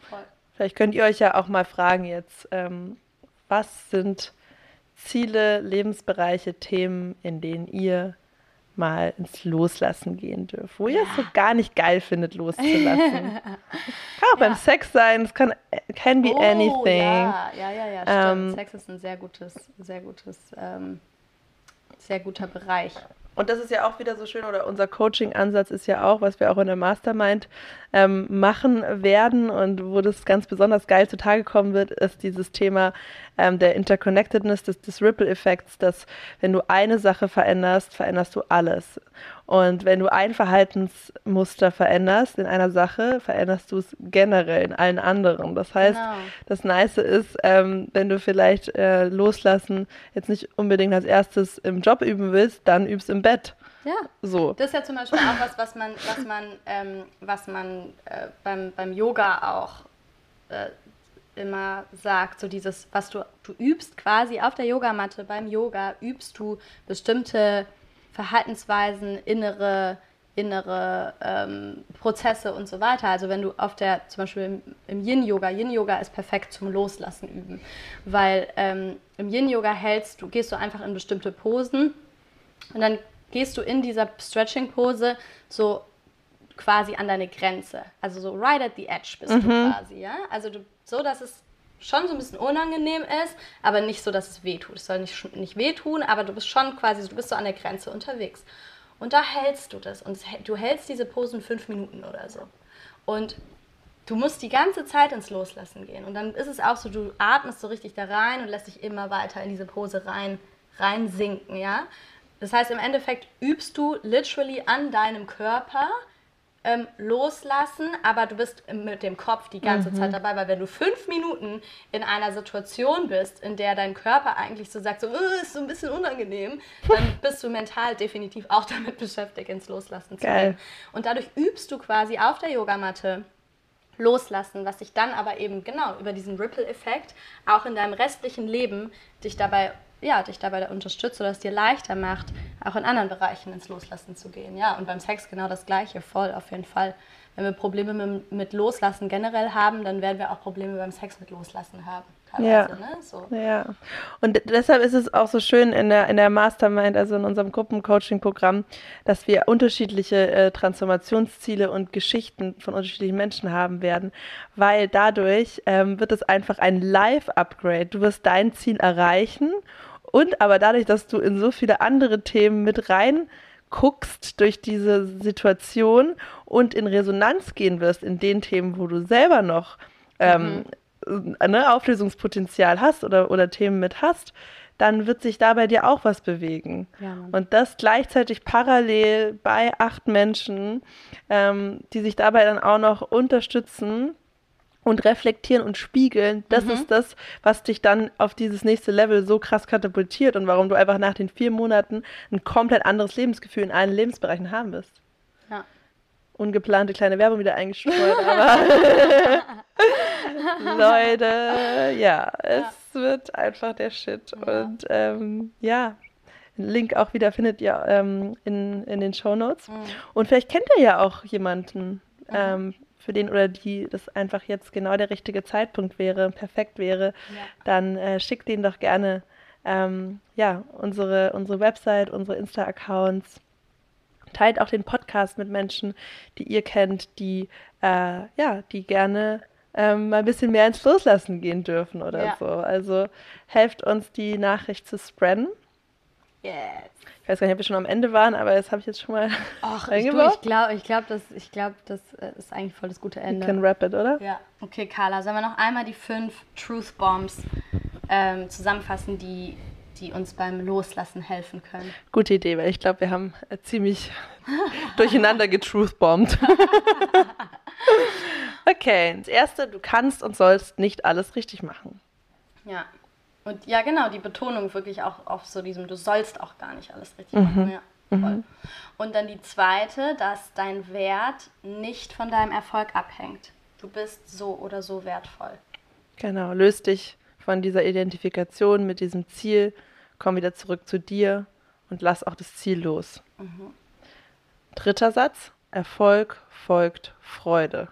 voll. Vielleicht könnt ihr euch ja auch mal fragen jetzt, ähm, was sind Ziele, Lebensbereiche, Themen, in denen ihr mal ins Loslassen gehen dürft, wo ihr es so gar nicht geil findet, loszulassen. kann auch beim Ja. Sex sein, es kann can be Oh, anything. Ja, ja, ja, ja stimmt. Ähm, Sex ist ein sehr gutes, sehr gutes, ähm, sehr guter Bereich. Und das ist ja auch wieder so schön, oder unser Coaching-Ansatz ist ja auch, was wir auch in der Mastermind ähm, machen werden und wo das ganz besonders geil zutage kommen wird, ist dieses Thema ähm, der Interconnectedness, des, des Ripple-Effekts, dass wenn du eine Sache veränderst, veränderst du alles. Und wenn du ein Verhaltensmuster veränderst in einer Sache, veränderst du es generell in allen anderen. Das heißt, Genau. das Nice ist, ähm, wenn du vielleicht äh, loslassen jetzt nicht unbedingt als erstes im Job üben willst, dann übst im Bett. Ja. So. Das ist ja zum Beispiel auch was, was man, was man, ähm, was man äh, beim, beim Yoga auch äh, immer sagt, so dieses, was du, du übst quasi auf der Yogamatte beim Yoga, übst du bestimmte Verhaltensweisen, innere, innere ähm, Prozesse und so weiter. Also wenn du auf der, zum Beispiel im, im Yin-Yoga, Yin-Yoga ist perfekt zum Loslassen üben, weil ähm, im Yin-Yoga hältst du, gehst du einfach in bestimmte Posen und dann gehst du in dieser Stretching-Pose so quasi an deine Grenze. Also so right at the edge bist du quasi, ja? Also du, so, dass es schon so ein bisschen unangenehm ist, aber nicht so, dass es weh tut. Es soll nicht, nicht wehtun, aber du bist schon quasi, du bist so an der Grenze unterwegs. Und da hältst du das. Und du hältst diese Posen fünf Minuten oder so. Und du musst die ganze Zeit ins Loslassen gehen. Und dann ist es auch so, du atmest so richtig da rein und lässt dich immer weiter in diese Pose rein, rein sinken, ja. Das heißt, im Endeffekt übst du literally an deinem Körper ähm, loslassen, aber du bist mit dem Kopf die ganze Zeit dabei, weil wenn du fünf Minuten in einer Situation bist, in der dein Körper eigentlich so sagt, so, "Äh, ist so ein bisschen unangenehm, dann bist du mental definitiv auch damit beschäftigt, ins Loslassen zu Geil. gehen. Und dadurch übst du quasi auf der Yogamatte loslassen, was sich dann aber eben genau über diesen Ripple-Effekt auch in deinem restlichen Leben dich dabei, ja, dich dabei unterstützt oder es dir leichter macht, auch in anderen Bereichen ins Loslassen zu gehen. Ja, und beim Sex genau das Gleiche, voll auf jeden Fall. Wenn wir Probleme mit, Loslassen generell haben, dann werden wir auch Probleme beim Sex mit Loslassen haben. Ja. Ne? So. Ja, und deshalb ist es auch so schön in der, in der Mastermind, also in unserem Gruppencoaching-Programm, dass wir unterschiedliche äh, Transformationsziele und Geschichten von unterschiedlichen Menschen haben werden, weil dadurch ähm, wird es einfach ein Live-Upgrade. Du wirst dein Ziel erreichen und aber dadurch, dass du in so viele andere Themen mit rein guckst durch diese Situation und in Resonanz gehen wirst in den Themen, wo du selber noch ähm, ne, Auflösungspotenzial hast oder, oder Themen mit hast, dann wird sich da bei dir auch was bewegen. Ja, und das gleichzeitig parallel bei acht Menschen, ähm, die sich dabei dann auch noch unterstützen und reflektieren und spiegeln, das ist das, was dich dann auf dieses nächste Level so krass katapultiert und warum du einfach nach den vier Monaten ein komplett anderes Lebensgefühl in allen Lebensbereichen haben wirst. Ja. Ungeplante kleine Werbung wieder eingestreut, aber Leute, ja, es wird einfach der Shit. Ja. Und ähm, ja, den Link auch wieder findet ihr ähm, in, in den Show Notes. Mhm. Und vielleicht kennt ihr ja auch jemanden, ähm, für den oder die das einfach jetzt genau der richtige Zeitpunkt wäre, perfekt wäre. Ja. Dann äh, schickt denen doch gerne ähm, ja, unsere, unsere Website, unsere Insta-Accounts. Teilt auch den Podcast mit Menschen, die ihr kennt, die äh, ja, die gerne ähm, mal ein bisschen mehr ins Loslassen gehen dürfen oder Ja. so. Also helft uns, die Nachricht zu spreaden. Yes. Ich weiß gar nicht, ob wir schon am Ende waren, aber das habe ich jetzt schon mal Ach, ich, du, ich glaube, ich glaub, das, ich glaub, das äh, ist eigentlich voll das gute You Ende. can wrap it, oder? Ja, okay, Carla, sollen wir noch einmal die fünf Truth Bombs ähm, zusammenfassen, die, die uns beim Loslassen helfen können? Gute Idee, weil ich glaube, wir haben äh, ziemlich durcheinander getruthbombt. okay, das erste, du kannst und sollst nicht alles richtig machen. Ja. Und ja, genau, die Betonung wirklich auch auf so diesem, du sollst auch gar nicht alles richtig machen. Ja. Mhm. Und dann die zweite, dass dein Wert nicht von deinem Erfolg abhängt. Du bist so oder so wertvoll. Genau, löst dich von dieser Identifikation mit diesem Ziel, komm wieder zurück zu dir und lass auch das Ziel los. Mhm. Dritter Satz, Erfolg folgt Freude.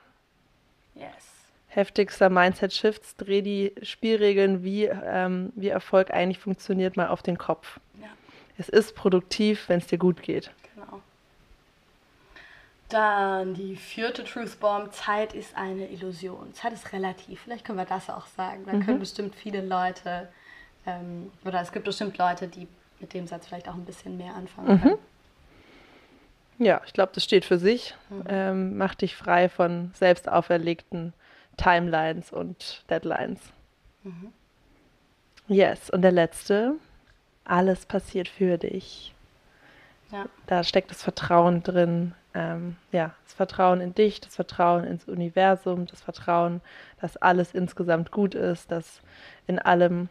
Yes. Heftigster Mindset-Shifts, dreh die Spielregeln, wie, ähm, wie Erfolg eigentlich funktioniert, mal auf den Kopf. Ja. Es ist produktiv, wenn es dir gut geht. Genau. Dann die vierte Truth Bomb, Zeit ist eine Illusion. Zeit ist relativ, vielleicht können wir das auch sagen. Da mhm. können bestimmt viele Leute, ähm, oder es gibt bestimmt Leute, die mit dem Satz vielleicht auch ein bisschen mehr anfangen mhm. können. Ja, ich glaube, das steht für sich. Mhm. Ähm, mach dich frei von selbst auferlegten Timelines und Deadlines. Mhm. Yes, und der letzte, alles passiert für dich. Ja. Da steckt das Vertrauen drin. Ähm, ja, das Vertrauen in dich, das Vertrauen ins Universum, das Vertrauen, dass alles insgesamt gut ist, dass in allem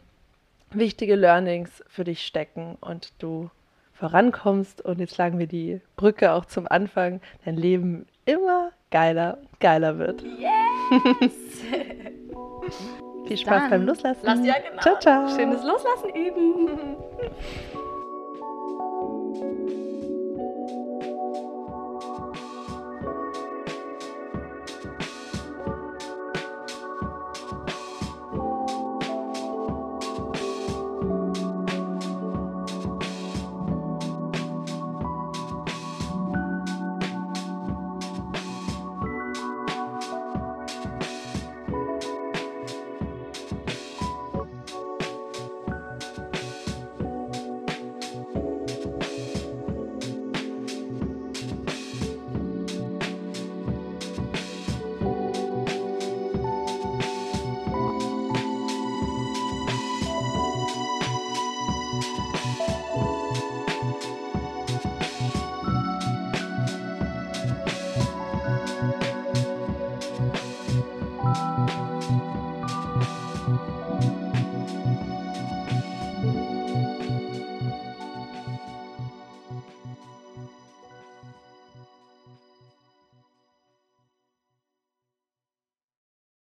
wichtige Learnings für dich stecken und du vorankommst und jetzt schlagen wir die Brücke auch zum Anfang, dein Leben immer geiler und geiler wird. Yes! Viel Spaß Dann beim Loslassen. Lass ja genau. Ciao, ciao. Schönes Loslassen üben.